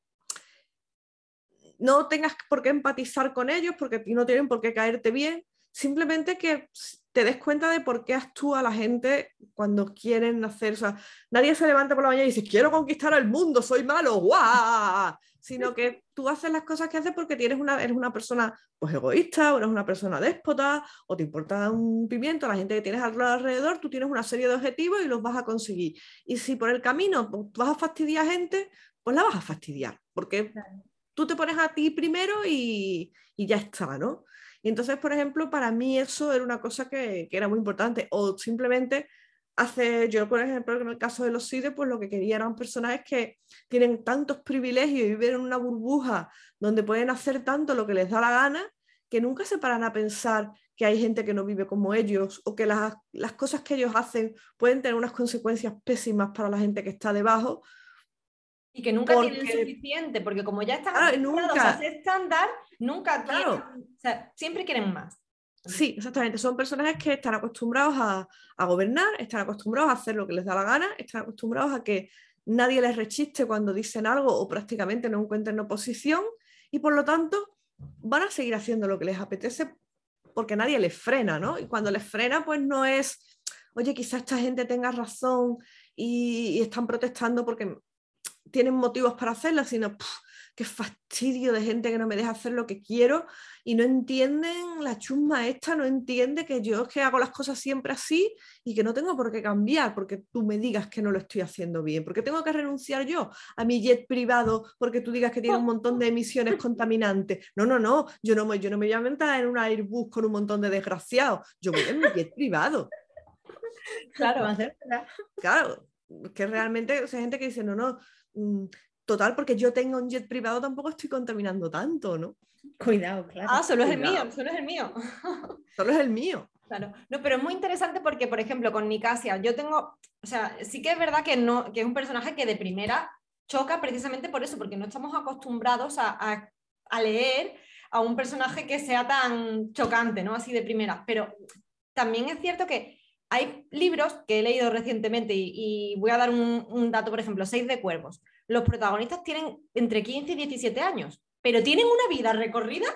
no tengas por qué empatizar con ellos, porque no tienen por qué caerte bien, simplemente que te des cuenta de por qué actúa la gente cuando quieren hacer, o sea, nadie se levanta por la mañana y dice, quiero conquistar el mundo, soy malo, ¡guau! Sino que tú haces las cosas que haces porque tienes una, eres una persona pues egoísta, o eres una persona déspota, o te importa un pimiento, la gente que tienes al- alrededor, tú tienes una serie de objetivos y los vas a conseguir. Y si por el camino pues, vas a fastidiar a gente, pues la vas a fastidiar, porque tú te pones a ti primero y, y ya está, ¿no? Y entonces, por ejemplo, para mí eso era una cosa que, que era muy importante. O simplemente hace, yo por ejemplo, en el caso de los CIDE, pues lo que quería eran personajes que tienen tantos privilegios y viven en una burbuja donde pueden hacer tanto lo que les da la gana, que nunca se paran a pensar que hay gente que no vive como ellos o que las, las cosas que ellos hacen pueden tener unas consecuencias pésimas para la gente que está debajo. Y que nunca tienen suficiente, porque como ya están nunca. a ese estándar, nunca Claro. o sea, siempre quieren más. Sí, exactamente. Son personajes que están acostumbrados a, a gobernar, están acostumbrados a hacer lo que les da la gana, están acostumbrados a que nadie les rechiste cuando dicen algo o prácticamente no encuentren oposición y por lo tanto van a seguir haciendo lo que les apetece porque nadie les frena, ¿no? Y cuando les frena, pues no es, oye, quizás esta gente tenga razón y, y están protestando porque tienen motivos para hacerlo, sino "Puf, qué fastidio de gente que no me deja hacer lo que quiero y no entienden, la chusma esta no entiende que yo es que hago las cosas siempre así y que no tengo por qué cambiar porque tú me digas que no lo estoy haciendo bien, porque tengo que renunciar yo a mi jet privado porque tú digas que tiene un montón de emisiones contaminantes. No, no, no, yo no me, yo no me voy a meter en un Airbus con un montón de desgraciados, yo voy en mi jet privado. Claro. Va a ser verdad. Claro, que realmente o sea, hay gente que dice, no, no, total, porque yo tengo un jet privado tampoco estoy contaminando tanto, ¿¿no? Cuidado, claro. Ah, solo es el mío, solo es el mío. Solo es el mío. Claro, no, pero es muy interesante porque, por ejemplo, con Nicasia, yo tengo, o sea, sí que es verdad que, no, que es un personaje que de primera choca precisamente por eso, porque no estamos acostumbrados a, a- a leer a un personaje que sea tan chocante, ¿no? Así de primera. Pero también es cierto que hay libros que he leído recientemente y, y voy a dar un, un dato, por ejemplo, Seis de Cuervos. Los protagonistas tienen entre 15 y 17 años, pero tienen una vida recorrida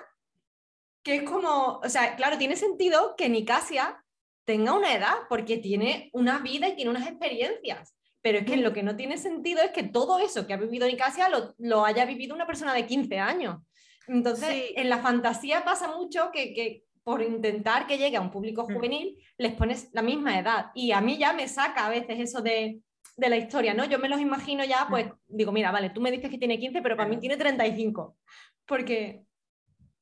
que es como, o sea, claro, tiene sentido que Nicasia tenga una edad porque tiene una vida y tiene unas experiencias. Pero es que lo que no tiene sentido es que todo eso que ha vivido Nicasia lo, lo haya vivido una persona de 15 años. Entonces, Sí. en la fantasía pasa mucho que, que por intentar que llegue a un público Mm. juvenil, les pones la misma edad. Y a mí ya me saca a veces eso de, de la historia, ¿no? Yo me los imagino ya, pues digo, mira, vale, tú me dices que tiene 15, pero para mí Claro. tiene 35. Porque,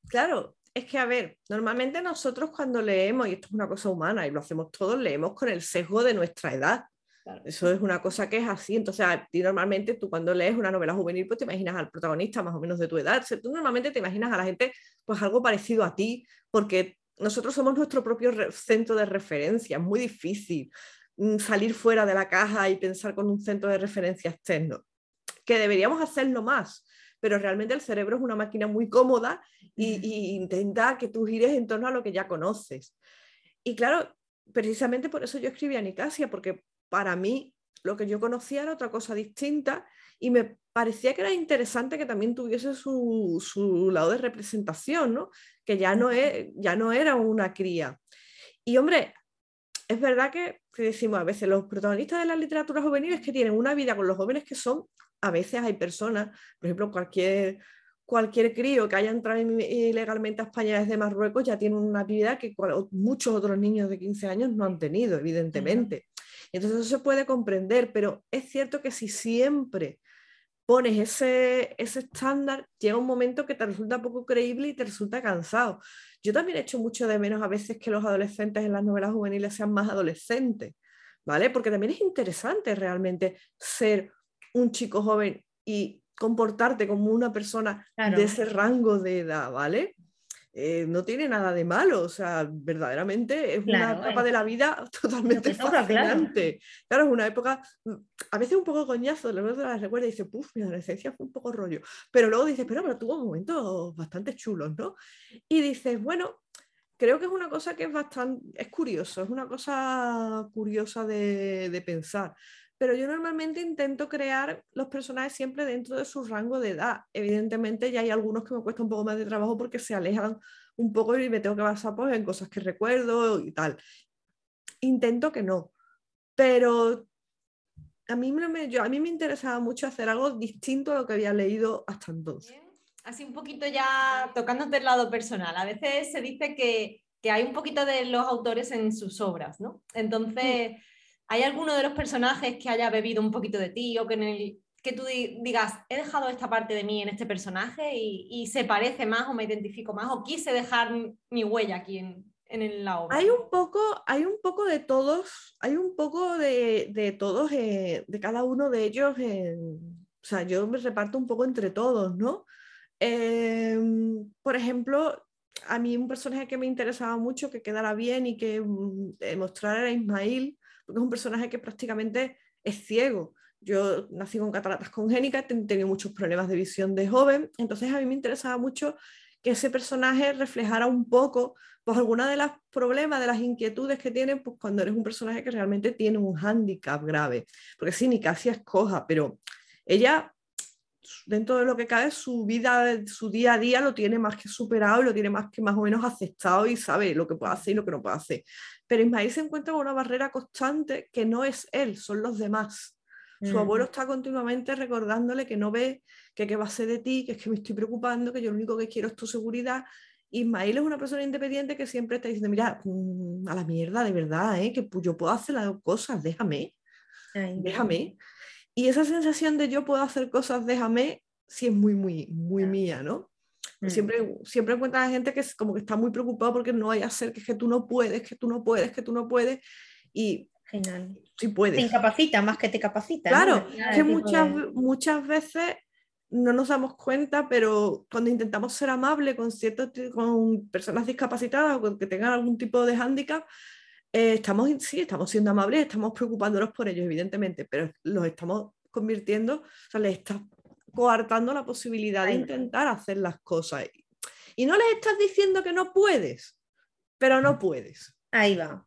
Claro, es que a ver, normalmente nosotros cuando leemos, y esto es una cosa humana y lo hacemos todos, leemos con el sesgo de nuestra edad. Claro. Eso es una cosa que es así. Entonces, a ti normalmente tú cuando lees una novela juvenil, pues te imaginas al protagonista más o menos de tu edad. Tú normalmente te imaginas a la gente pues algo parecido a ti, porque nosotros somos nuestro propio centro de referencia. Es muy difícil mm, salir fuera de la caja y pensar con un centro de referencia externo. Que deberíamos hacerlo más, pero realmente el cerebro es una máquina muy cómoda y, y intenta que tú gires en torno a lo que ya conoces. Y claro, precisamente por eso yo escribí a Nicasia, porque para mí lo que yo conocía era otra cosa distinta y me parecía que era interesante que también tuviese su, su lado de representación, ¿no? que ya no, es, ya no era una cría. Y hombre, es verdad que, que, decimos a veces los protagonistas de la literatura juvenil es que tienen una vida con los jóvenes que son, a veces hay personas, por ejemplo, cualquier, cualquier crío que haya entrado ilegalmente a España desde Marruecos ya tiene una vida que muchos otros niños de 15 años no han tenido, evidentemente. Entonces eso se puede comprender, pero es cierto que si siempre pones ese, ese estándar, llega un momento que te resulta poco creíble y te resulta cansado. Yo también he hecho mucho de menos a veces que los adolescentes en las novelas juveniles sean más adolescentes, ¿vale? Porque también es interesante realmente ser un chico joven y comportarte como una persona de ese rango de edad, ¿vale? Eh, no tiene nada de malo, o sea, verdaderamente es una etapa de la vida totalmente fascinante. Claro. es una época, mm, a veces un poco coñazo, luego te la recuerda y dices, puff, mi adolescencia fue un poco rollo, pero luego dices, pero, pero tuvo momentos bastante chulos, ¿no? Y dices, bueno, creo que es una cosa que es bastante, es curioso, es una cosa curiosa de, de pensar pero yo normalmente intento crear los personajes siempre dentro de su rango de edad. Evidentemente ya hay algunos que me cuesta un poco más de trabajo porque se alejan un poco y me tengo que basar pues, en cosas que recuerdo y tal. Intento que no, pero a mí me, yo, a mí me interesaba mucho hacer algo distinto a lo que había leído hasta entonces. Así un poquito ya tocándote el lado personal. A veces se dice que, que hay un poquito de los autores en sus obras, ¿no? Entonces... ¿Hay alguno de los personajes que haya bebido un poquito de ti o que, que tú digas, he dejado esta parte de mí en este personaje y, se parece más o me identifico más o quise dejar mi huella aquí en, en la obra? Hay un poco, hay un poco de todos, hay un poco de, de todos, eh, de cada uno de ellos. o sea, yo me reparto un poco entre todos, ¿no? Em, por ejemplo, a mí un personaje que me interesaba mucho, que quedara bien y que mm, mostrara era Ismail, es un personaje que prácticamente es ciego. Yo nací con cataratas congénitas, he tenido muchos problemas de visión de joven, entonces a mí me interesaba mucho que ese personaje reflejara un poco pues alguna de los problemas, de las inquietudes que tiene pues, cuando eres un personaje que realmente tiene un hándicap grave. Porque sí, Nicasia es coja, pero ella, dentro de lo que cabe, su vida, su día a día lo tiene más que superado lo tiene más que más o menos aceptado y sabe lo que puede hacer y lo que no puede hacer. Pero Ismael se encuentra con una barrera constante que no es él, son los demás. Su abuelo está continuamente recordándole que no ve, que qué va a ser de ti, que es que me estoy preocupando, que yo lo único que quiero es tu seguridad. Ismael es una persona independiente que siempre está diciendo, mira, mm, a la mierda, de verdad, ¿eh? que yo puedo hacer las cosas, déjame, déjame. Y esa sensación de yo puedo hacer cosas, déjame, sí es muy, muy, muy mía, ¿no? Mm. Siempre, siempre encuentras gente que es como que está muy preocupado porque no hay a ser que, es que tú no puedes, que tú no puedes, que tú no puedes. Y Genial. sí puedes. Te incapacita más que te capacita. Claro, que muchas, muchas veces no nos damos cuenta, pero cuando intentamos ser amables con, ciertos, con personas discapacitadas o que tengan algún tipo de hándicap, eh, estamos, sí, estamos siendo amables, estamos preocupándonos por ellos, evidentemente, pero los estamos convirtiendo, o sea, les está coartando la posibilidad de intentar hacer las cosas. Y no les estás diciendo que no puedes, pero no puedes. Ahí va.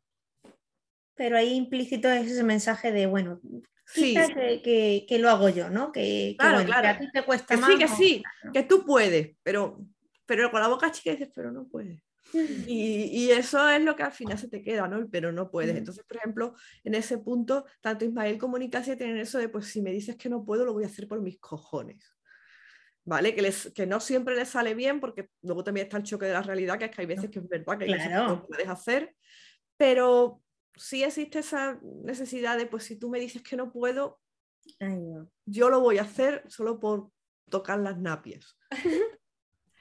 Pero ahí implícito es ese mensaje de, bueno, sí. que, que, lo hago yo, ¿no? Que, claro, claro. a ti te cuesta más. Sí, que sí, que tú puedes, pero, pero con la boca chica dices, pero no puedes. Y, eso es lo que al final se te queda, ¿no? Pero no puedes. Entonces, por ejemplo, en ese punto, tanto Ismael como Nicasia tienen eso de, pues si me dices que no puedo, lo voy a hacer por mis cojones. ¿Vale? Que, les, que no siempre les sale bien, porque luego también está el choque de la realidad, que es que hay veces que es verdad que no puedes hacer, pero sí existe esa necesidad de, pues si tú me dices que no puedo, yo lo voy a hacer solo por tocar las napias.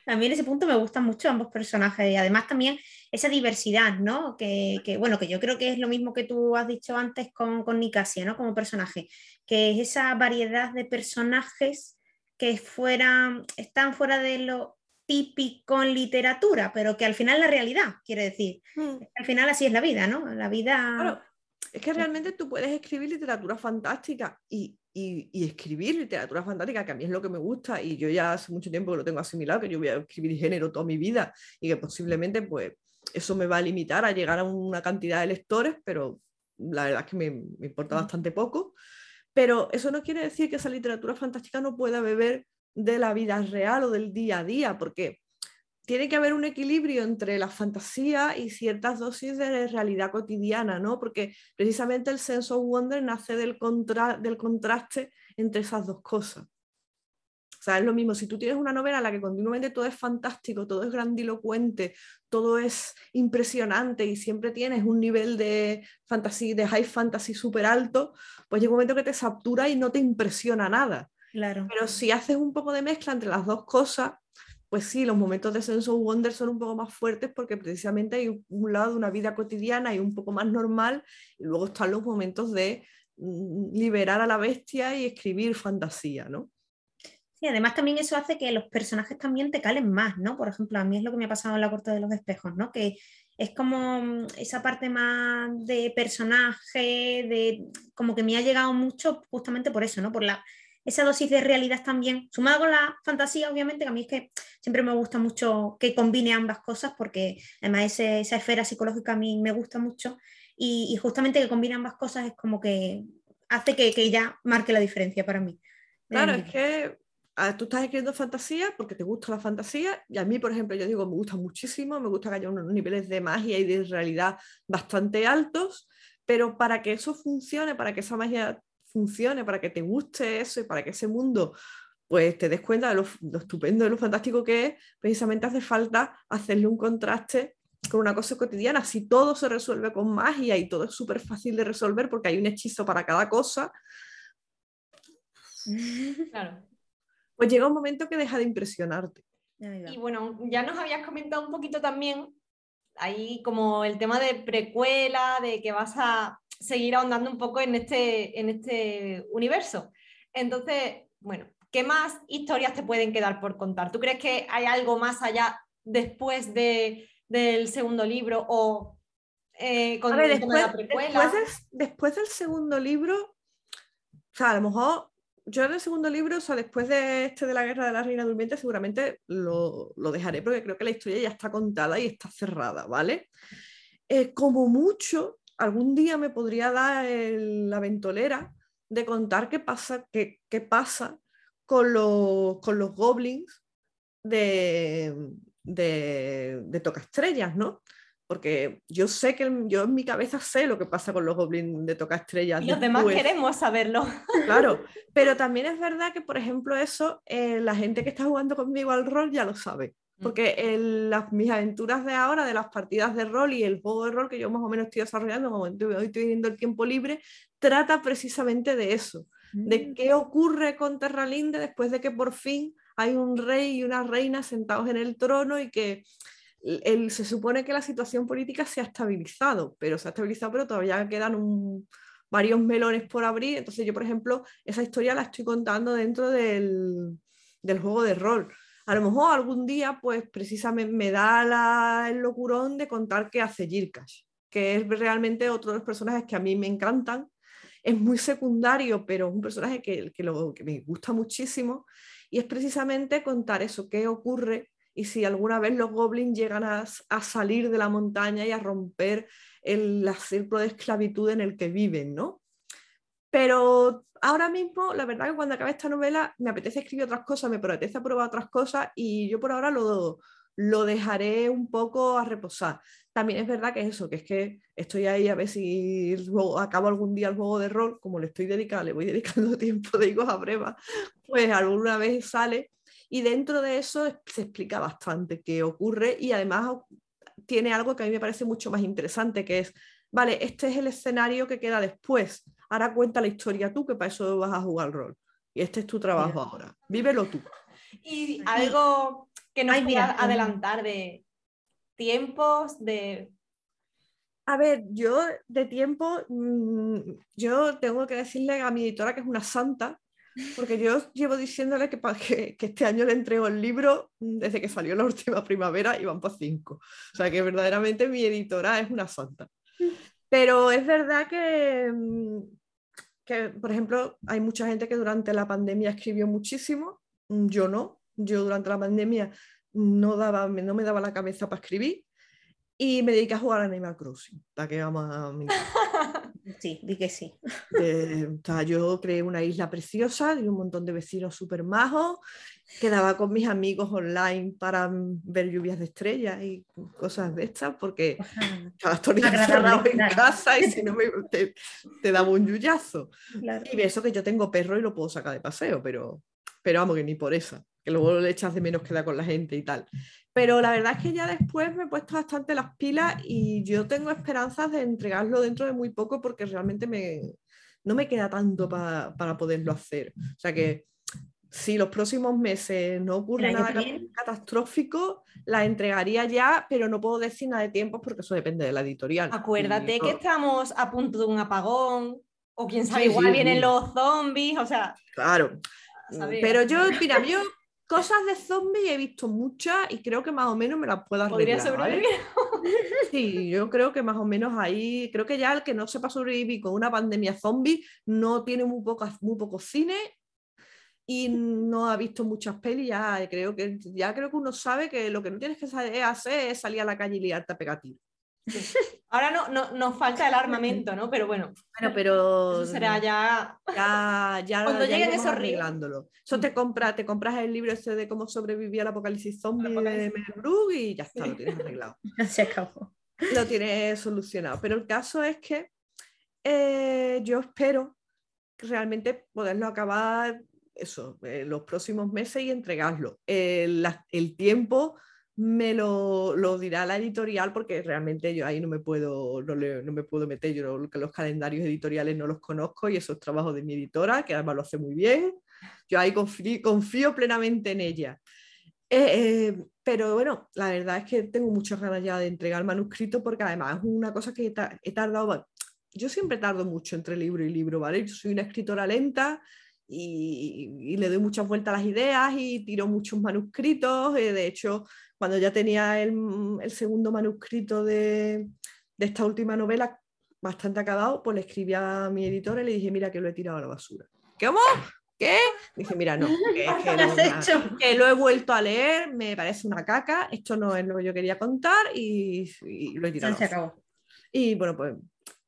A mí en ese punto me gustan mucho ambos personajes y además también esa diversidad, ¿no? Que, bueno, que yo creo que es lo mismo que tú has dicho antes con, con Nicasia, ¿no? Como personaje, que es esa variedad de personajes que fueran, están fuera de lo típico en literatura, pero que al final la realidad, quiere decir. Hmm. Al final así es la vida, ¿no? La vida... Claro, es que realmente tú puedes escribir literatura fantástica y y, y, escribir literatura fantástica, que a mí es lo que me gusta y yo ya hace mucho tiempo que lo tengo asimilado, que yo voy a escribir género toda mi vida y que posiblemente pues eso me va a limitar a llegar a una cantidad de lectores, pero la verdad es que me, me importa bastante poco. Pero eso no quiere decir que esa literatura fantástica no pueda beber de la vida real o del día a día, porque tiene que haber un equilibrio entre la fantasía y ciertas dosis de realidad cotidiana, ¿no? Porque precisamente el sense of wonder nace del, del contraste entre esas dos cosas. O sea, es lo mismo, si tú tienes una novela en la que continuamente todo es fantástico, todo es grandilocuente, todo es impresionante y siempre tienes un nivel de fantasía, de high fantasy súper alto, pues llega un momento que te satura y no te impresiona nada. Claro. Pero si haces un poco de mezcla entre las dos cosas, pues sí, los momentos de sense of wonder son un poco más fuertes porque precisamente hay un lado de una vida cotidiana y un poco más normal y luego están los momentos de mm, liberar a la bestia y escribir fantasía, ¿no? Sí, además también eso hace que los personajes también te calen más, ¿no? Por ejemplo, a mí es lo que me ha pasado en la corte de los espejos, ¿no? Que es como mm, esa parte más de personaje, de como que me ha llegado mucho justamente por eso, ¿no? Por la esa dosis de realidad también, sumado con la fantasía, obviamente, que a mí es que siempre me gusta mucho que combine ambas cosas, porque además esa esfera psicológica a mí me gusta mucho, y, justamente que combine ambas cosas es como que hace que, que ya marque la diferencia para mí. Claro, es que tú estás escribiendo fantasía porque te gusta la fantasía y a mí, por ejemplo, yo digo, me gusta muchísimo, me gusta que haya unos niveles de magia y de realidad bastante altos, pero para que eso funcione, para que esa magia funcione, para que te guste eso y para que ese mundo pues te des cuenta de lo, estupendo, de lo fantástico que es, precisamente hace falta hacerle un contraste con una cosa cotidiana. Si todo se resuelve con magia y todo es súper fácil de resolver porque hay un hechizo para cada cosa, claro. pues llega un momento que deja de impresionarte. Y bueno, ya nos habías comentado un poquito también ahí como el tema de precuela, de que vas a seguir ahondando un poco en este, en este universo. Entonces, bueno, ¿qué más historias te pueden quedar por contar? ¿Tú crees que hay algo más allá después de, del segundo libro o eh, con después, la precuela? Después, del segundo libro, o sea, a lo mejor yo en el segundo libro, o sea, después de este de la guerra de la reina durmiente, seguramente lo, lo dejaré porque creo que la historia ya está contada y está cerrada, ¿vale? Eh, como mucho, algún día me podría dar la ventolera de contar qué pasa, qué, qué pasa con, los, con los goblins de, de, de Toca Estrellas, ¿no? Porque yo sé que yo en mi cabeza sé lo que pasa con los goblins de Toca Estrellas. Y los demás queremos saberlo. Claro, pero también es verdad que, por ejemplo, eso eh, la gente que está jugando conmigo al rol ya lo sabe. Porque en las, mis aventuras de ahora, de las partidas de rol y el juego de rol que yo más o menos estoy desarrollando, como hoy estoy teniendo el tiempo libre, trata precisamente de eso, de mm. qué ocurre con Terralinde después de que por fin hay un rey y una reina sentados en el trono y que el, se supone que la situación política se ha estabilizado, pero se ha estabilizado, pero todavía quedan varios melones por abrir. Entonces yo, por ejemplo, esa historia la estoy contando dentro del, del juego de rol a lo mejor algún día, pues precisamente me da el locurón de contar qué hace Jirkash, que es realmente otro de los personajes que a mí me encantan. Es muy secundario, pero es un personaje que, me gusta muchísimo. Y es precisamente contar eso, qué ocurre y si alguna vez los goblins llegan a, a salir de la montaña y a romper el, el círculo de esclavitud en el que viven, ¿no? Pero ahora mismo, la verdad que cuando acabe esta novela me apetece escribir otras cosas, me apetece probar otras cosas y yo por ahora lo, lo dejaré un poco a reposar. También es verdad que es eso, que es que estoy ahí a ver si acabo algún día el juego de rol, como le estoy dedicando, le voy dedicando tiempo de higos a breva, pues alguna vez sale. Y dentro de eso se explica bastante qué ocurre y además tiene algo que a mí me parece mucho más interesante, que es, vale, este es el escenario que queda después ahora cuenta la historia tú, que para eso vas a jugar rol. Y este es tu trabajo ahora. Vívelo tú. Y algo que nos pueda adelantar de tiempos, de... A ver, yo de tiempo, mm, yo tengo que decirle a mi editora que es una santa, porque yo llevo diciéndole que, que, que, este año le entrego el libro desde que salió la última primavera y van por cinco. O sea que verdaderamente mi editora es una santa. Pero es verdad que, mm, que, por ejemplo, hay mucha gente que durante la pandemia escribió muchísimo, mm, yo no, yo durante la pandemia no, daba, no me daba la cabeza para escribir y me dediqué a jugar a Animal Crossing, para que vamos a Sí, di que sí. Eh, o sea, yo creé una isla preciosa, de un montón de vecinos súper majos, quedaba con mis amigos online para ver lluvias de estrellas y cosas de estas, porque estaba todo encerrado en casa y si no me, te, te daba un yuyazo. Claro. Y eso que yo tengo perro y lo puedo sacar de paseo, pero, pero vamos, que ni por esa, que luego le echas de menos queda con la gente y tal. Pero la verdad es que ya después me he puesto bastante las pilas y yo tengo esperanzas de entregarlo dentro de muy poco porque realmente me, no me queda tanto pa- para poderlo hacer. O sea que si los próximos meses no ocurre ¿El año nada catastrófico, la entregaría ya, pero no puedo decir nada de tiempos porque eso depende de la editorial. Acuérdate Y que estamos a punto de un apagón, o quién sabe, Sí, igual sí, vienen sí. los zombies, o sea, Claro. Saber. Pero yo, mira, yo cosas de zombies he visto muchas y creo que más o menos me las puedo podría arreglar. ¿vale? sobrevivir. Sí, yo creo que más o menos ahí, creo que ya el que no sepa sobrevivir con una pandemia zombie no tiene muy, pocas, muy poco cine y no ha visto muchas pelis, ya creo que ya creo que uno sabe que lo que no tienes que hacer es salir a la calle y liarte a pegar tiros. Ahora no, no, nos falta el armamento, ¿no? Pero bueno, Bueno, pero eso será ya. ya, ya, Cuando ya lleguen esos arreglándolo. Eso te compras, te compras el libro ese de cómo sobrevivir al apocalipsis zombie de apocalipsis. Mel Brooks y ya está, lo tienes arreglado. Se acabó. lo tienes solucionado. Pero el caso es que eh, yo espero realmente poderlo acabar eso, en los próximos meses y entregarlo. La- el tiempo me lo, lo dirá la editorial porque realmente yo ahí no me puedo, no, le- no me puedo meter. Yo que los calendarios editoriales no los conozco y eso es trabajo de mi editora, que además lo hace muy bien. Yo ahí confío, confío plenamente en ella. Eh, eh, pero bueno, la verdad es que tengo muchas ganas ya de entregar el manuscrito porque además es una cosa que he, ta- he tardado. Yo siempre tardo mucho entre libro y libro, ¿vale? Yo soy una escritora lenta y, y le doy muchas vueltas a las ideas y tiro muchos manuscritos. eh, de hecho, cuando ya tenía el, el segundo manuscrito de, de esta última novela bastante acabado, pues le escribí a mi editora y le dije, mira que lo he tirado a la basura. ¿Cómo? ¿Qué? Dije, mira, no, que, que que lo he vuelto a leer, me parece una caca, esto no es lo que yo quería contar y, y lo he tirado. Se acabó. Y bueno, pues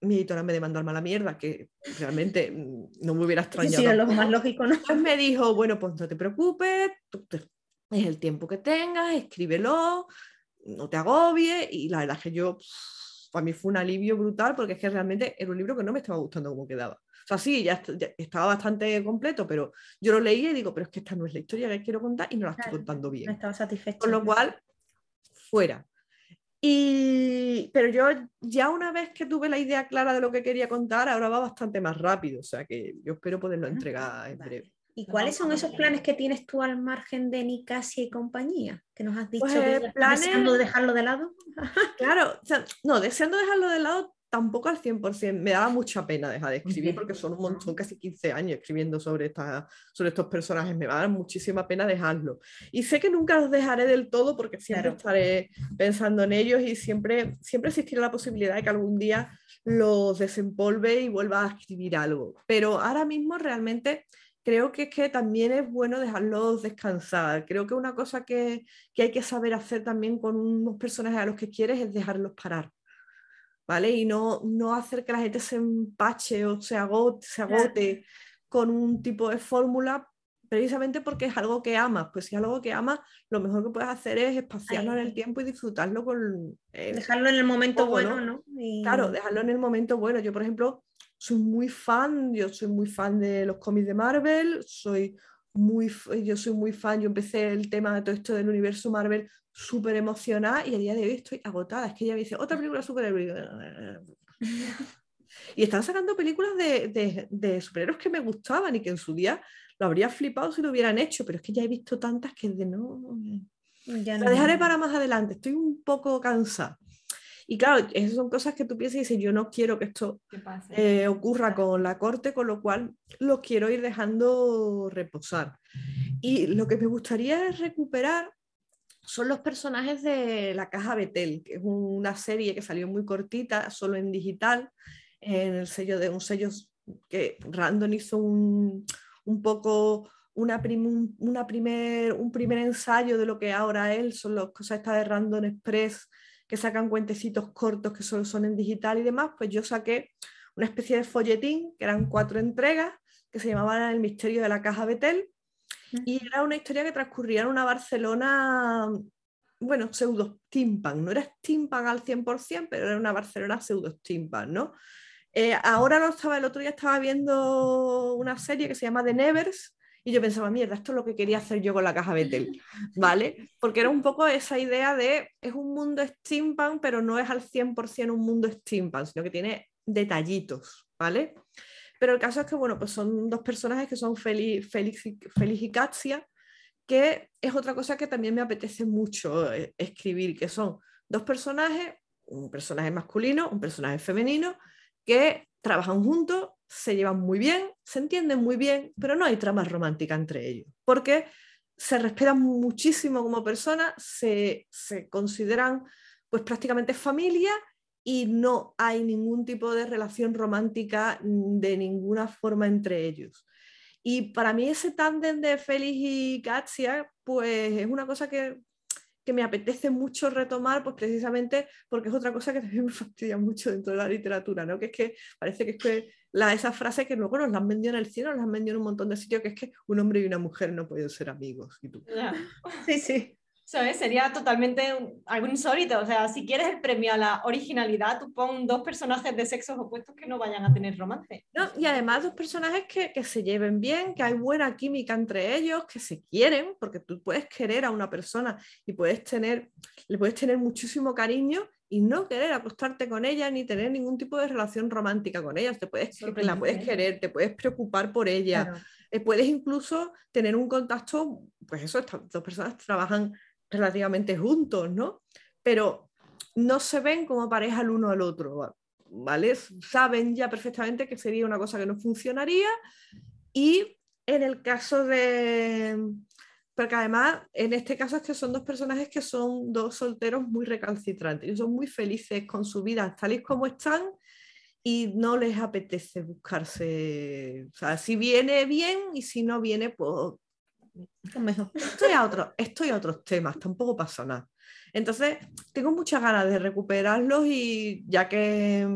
mi editora me demandó al mala mierda, que realmente mm, no me hubiera Sí, extrañado. sí, es lo más lógico, ¿no? Pues me dijo, bueno, pues no te preocupes, tú te- es el tiempo que tengas, escríbelo, no te agobies. Y la verdad es que yo, para mí fue un alivio brutal porque es que realmente era un libro que no me estaba gustando cómo quedaba. O sea, sí, ya, est- ya estaba bastante completo, pero yo lo leí y digo, pero es que esta no es la historia que quiero contar y no la estoy Claro, contando bien. No estaba satisfecho. Con lo cual, fuera. Y, pero yo ya una vez que tuve la idea clara de lo que quería contar, ahora va bastante más rápido. O sea que yo espero poderlo Ah, entregar en breve. ¿Y cuáles son esos planes que tienes tú al margen de Nicasia y compañía? Que nos has dicho Pues, que planes- deseando de dejarlo de lado. Claro, o sea, no, deseando dejarlo de lado tampoco al 100%. Me daba mucha pena dejar de escribir porque son un montón, casi 15 años escribiendo sobre, esta, sobre estos personajes. Me va a dar muchísima pena dejarlo. Y sé que nunca los dejaré del todo porque siempre Claro. estaré pensando en ellos y siempre, siempre existirá la posibilidad de que algún día los desempolve y vuelva a escribir algo. Pero ahora mismo realmente creo que es que también es bueno dejarlos descansar. Creo que una cosa que, que hay que saber hacer también con unos personajes a los que quieres es dejarlos parar. ¿Vale? Y no, no hacer que la gente se empache o se agote, se agote con un tipo de fórmula precisamente porque es algo que amas. Pues si es algo que amas, lo mejor que puedes hacer es espaciarlo en el tiempo y disfrutarlo con... eh, Dejarlo en el momento poco, bueno, ¿no? ¿no? Y- Claro, dejarlo en el momento bueno. Yo, por ejemplo, soy muy fan, yo soy muy fan de los cómics de Marvel, soy muy, yo soy muy fan, yo empecé el tema de todo esto del universo Marvel súper emocionada y a día de hoy estoy agotada. Es que ella me dice, otra película súper... Y están sacando películas de, de, de superhéroes que me gustaban y que en su día lo habría flipado si lo hubieran hecho, pero es que ya he visto tantas que de no... Ya La no- dejaré para más adelante, estoy un poco cansada. Y claro, esas son cosas que tú piensas y dices, yo no quiero que esto eh, ocurra con la corte, con lo cual los quiero ir dejando reposar. Y lo que me gustaría es recuperar son los personajes de La Caja Betel, que es una serie que salió muy cortita, solo en digital, en el sello de un sello que Random hizo un, un poco una, una primer, un primer ensayo de lo que ahora él son las cosas estas de Random Express que sacan cuentecitos cortos que solo son en digital y demás, pues yo saqué una especie de folletín, que eran cuatro entregas, que se llamaban El misterio de la caja Betel, y era una historia que transcurría en una Barcelona, bueno, pseudo steampunk, no era steampunk al 100%, pero era una Barcelona pseudo steampunk, ¿no? Eh, ahora no estaba, el otro día estaba viendo una serie que se llama The Nevers, y yo pensaba, mierda, esto es lo que quería hacer yo con la caja Betel, ¿vale? Porque era un poco esa idea de, es un mundo steampunk, pero no es al 100% un mundo steampunk, sino que tiene detallitos, ¿vale? Pero el caso es que, bueno, pues son dos personajes que son Félix, y Katsia, que es otra cosa que también me apetece mucho eh, escribir, que son dos personajes, un personaje masculino, un personaje femenino, que trabajan juntos, se llevan muy bien, se entienden muy bien, pero no hay trama romántica entre ellos, porque se respetan muchísimo como personas, se, consideran pues prácticamente familia y no hay ningún tipo de relación romántica de ninguna forma entre ellos. Y para mí ese tándem de Félix y Katsia, pues es una cosa que que me apetece mucho retomar, pues precisamente porque es otra cosa que también me fastidia mucho dentro de la literatura, ¿no? Que es que parece que es que la, esa frase que luego nos la han vendido en el cielo, nos la han vendido en un montón de sitios, que es que un hombre y una mujer no pueden ser amigos. ¿y tú? Sí, sí. Sería totalmente algo insólito. O sea, si quieres el premio a la originalidad, tú pon dos personajes de sexos opuestos que no vayan a tener romance. No, y además dos personajes que, que, se lleven bien, que hay buena química entre ellos, que se quieren, porque tú puedes querer a una persona y puedes tener, le puedes tener muchísimo cariño y no querer acostarte con ella ni tener ningún tipo de relación romántica con ella. Te puedes, la puedes querer, te puedes preocupar por ella. Eh, puedes incluso tener un contacto, pues eso, estas dos personas trabajan relativamente juntos, ¿no? Pero no se ven como pareja el uno al otro, ¿vale? Saben ya perfectamente que sería una cosa que no funcionaría y en el caso de... Porque además, en este caso es que son dos personajes que son dos solteros muy recalcitrantes y son muy felices con su vida tal y como están y no les apetece buscarse, o sea, si viene bien y si no viene, pues Estoy a, otro, estoy a otros temas, tampoco pasa nada. Entonces, tengo muchas ganas de recuperarlos y ya que,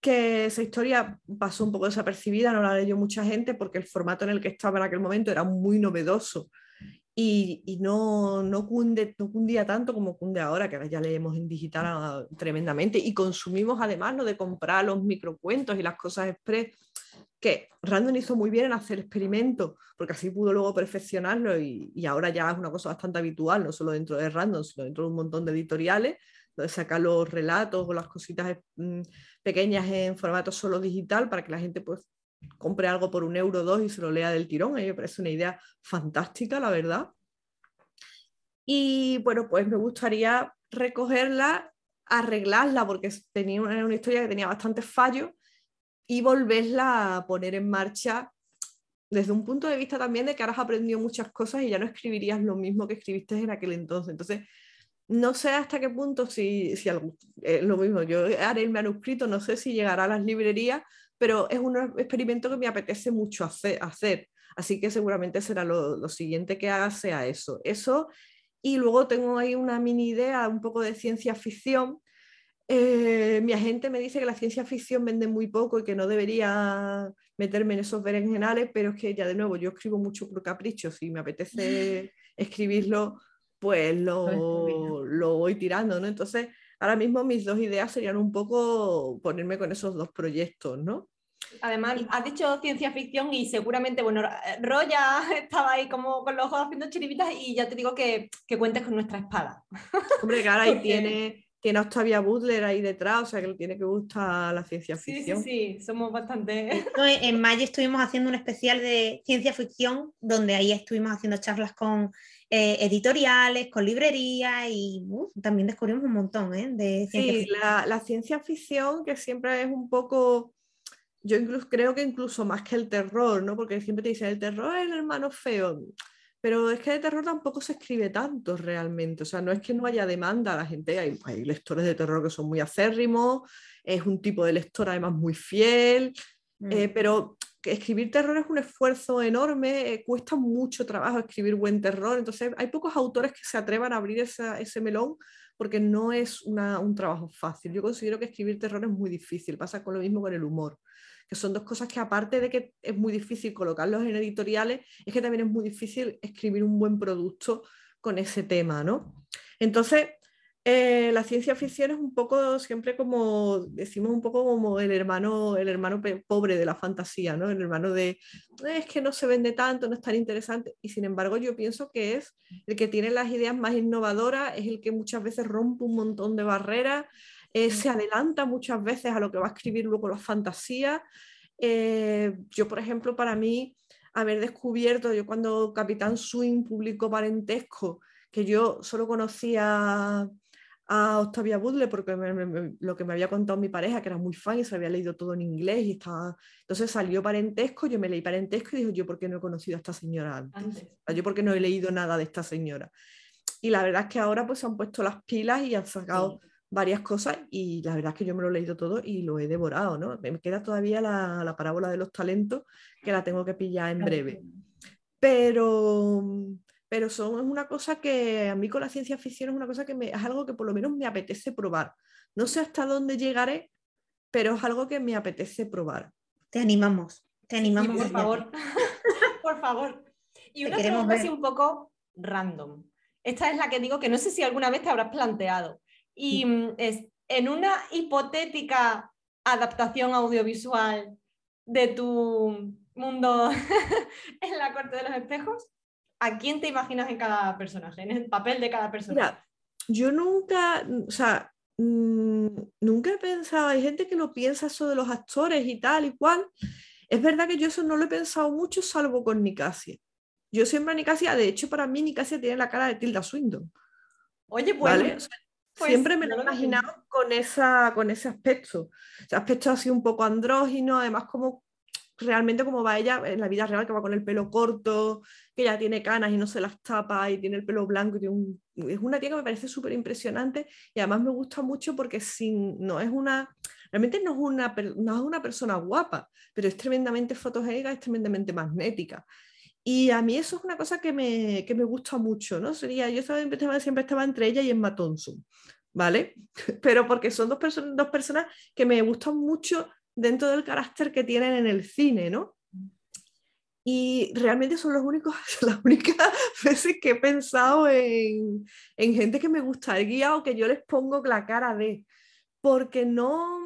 que esa historia pasó un poco desapercibida, no la leyó mucha gente porque el formato en el que estaba en aquel momento era muy novedoso y, y no, no, cunde, no cundía tanto como cunde ahora, que ahora ya leemos en digital ah, tremendamente y consumimos además lo de comprar los microcuentos y las cosas express que Random hizo muy bien en hacer experimentos, porque así pudo luego perfeccionarlo y, ahora ya es una cosa bastante habitual, no solo dentro de Random, sino dentro de un montón de editoriales, donde sacar los relatos o las cositas mm, pequeñas en formato solo digital para que la gente pues compre algo por un euro o dos y se lo lea del tirón. A mí me parece una idea fantástica, la verdad. Y bueno, pues me gustaría recogerla, arreglarla, porque tenía una, una historia que tenía bastantes fallos y volverla a poner en marcha desde un punto de vista también de que ahora has aprendido muchas cosas y ya no escribirías lo mismo que escribiste en aquel entonces. Entonces, no sé hasta qué punto si, si eh, lo mismo, yo haré el manuscrito, no sé si llegará a las librerías, pero es un experimento que me apetece mucho hacer. hacer. Así que seguramente será lo, lo, siguiente que haga sea eso. Eso, y luego tengo ahí una mini idea un poco de ciencia ficción eh, mi agente me dice que la ciencia ficción vende muy poco y que no debería meterme en esos berenjenales, pero es que ya de nuevo yo escribo mucho por capricho, si me apetece escribirlo, pues lo, lo voy tirando, ¿no? Entonces, ahora mismo mis dos ideas serían un poco ponerme con esos dos proyectos, ¿no? Además, has dicho ciencia ficción y seguramente, bueno, Roya estaba ahí como con los ojos haciendo chiribitas y ya te digo que, que cuentes con nuestra espada. Hombre, que ahora ahí tiene, tiene a Octavia Butler ahí detrás, o sea que le tiene que gustar la ciencia ficción. Sí, sí, sí, somos bastante... en mayo estuvimos haciendo un especial de ciencia ficción, donde ahí estuvimos haciendo charlas con eh, editoriales, con librerías y también descubrimos un montón ¿eh? de ciencia sí, La, la ciencia ficción que siempre es un poco yo incluso creo que incluso más que el terror, ¿no? Porque siempre te dicen el terror es el hermano feo. Pero es que de terror tampoco se escribe tanto realmente, o sea, no es que no haya demanda, la gente, hay, lectores de terror que son muy acérrimos, es un tipo de lector además muy fiel, Eh, Mm. pero escribir terror es un esfuerzo enorme, eh, cuesta mucho trabajo escribir buen terror, entonces hay pocos autores que se atrevan a abrir esa- ese melón porque no es una- un trabajo fácil. Yo considero que escribir terror es muy difícil, pasa con lo mismo con el humor, que son dos cosas que aparte de que es muy difícil colocarlos en editoriales, es que también es muy difícil escribir un buen producto con ese tema, ¿no? Entonces, eh, la ciencia ficción es un poco siempre como, decimos un poco como el hermano, el hermano pobre de la fantasía, ¿no? El hermano de, "Eh, es que no se vende tanto, no es tan interesante. Y sin embargo, yo pienso que es el que tiene las ideas más innovadoras, es el que muchas veces rompe un montón de barreras, eh, se adelanta muchas veces a lo que va a escribir luego la fantasía. Eh, yo, por ejemplo, para mí, haber descubierto, yo cuando Capitán Swing publicó Parentesco, que yo solo conocía a Octavia Butler porque me- me- me- lo que me había contado mi pareja, que era muy fan y se había leído todo en inglés y estaba... Entonces salió Parentesco, yo me leí Parentesco y dijo, yo por qué no he conocido a esta señora antes, yo por qué no he leído nada de esta señora. Y la verdad es que ahora pues se han puesto las pilas y han sacado varias cosas y la verdad es que yo me lo he leído todo y lo he devorado, ¿no? Me queda todavía la, la parábola de los talentos que la tengo que pillar en breve pero, pero son, es una cosa que a mí con la ciencia ficción es una cosa que me, es algo que por lo menos me apetece probar. No sé hasta dónde llegaré, pero es algo que me apetece probar. Te animamos, te Sí, animamos. por favor. por favor. Y una queremos pregunta así un poco random. Esta es la que digo que no sé si alguna vez te habrás planteado. Y mm, es, en una hipotética adaptación audiovisual de tu mundo en la corte de los espejos, ¿a quién te imaginas en cada personaje, en el papel de cada personaje? Mira, yo nunca, o sea, mm, nunca he pensado, hay gente que lo piensa eso de los actores y tal y cual. Es verdad que yo eso no lo he pensado mucho, salvo con Nicasia. Yo siempre a Nicasia, de hecho, para mí Nicasia tiene la cara de Tilda Swinton. Oye, pues, ¿vale? O sea, pues, siempre me lo he imaginado con, esa, con ese aspecto. Ese aspecto así un poco andrógino, además como realmente como va ella en la vida real, que va con el pelo corto, que ya tiene canas y no se las tapa y tiene el pelo blanco. Y tiene un- Es una tía que me parece súper impresionante y además me gusta mucho porque sin, no es una... Realmente no es, una, no es una persona guapa, pero es tremendamente fotogénica, es tremendamente magnética. Y a mí eso es una cosa que me, que me gusta mucho, ¿no? Sería, yo siempre estaba, siempre estaba entre ella y Emma Thompson, ¿vale? Pero porque son dos, personas dos personas que me gustan mucho dentro del carácter que tienen en el cine, ¿no? Y realmente son los únicos, las únicas veces que he pensado en, en gente que me gustaría o que yo les pongo la cara de, porque no,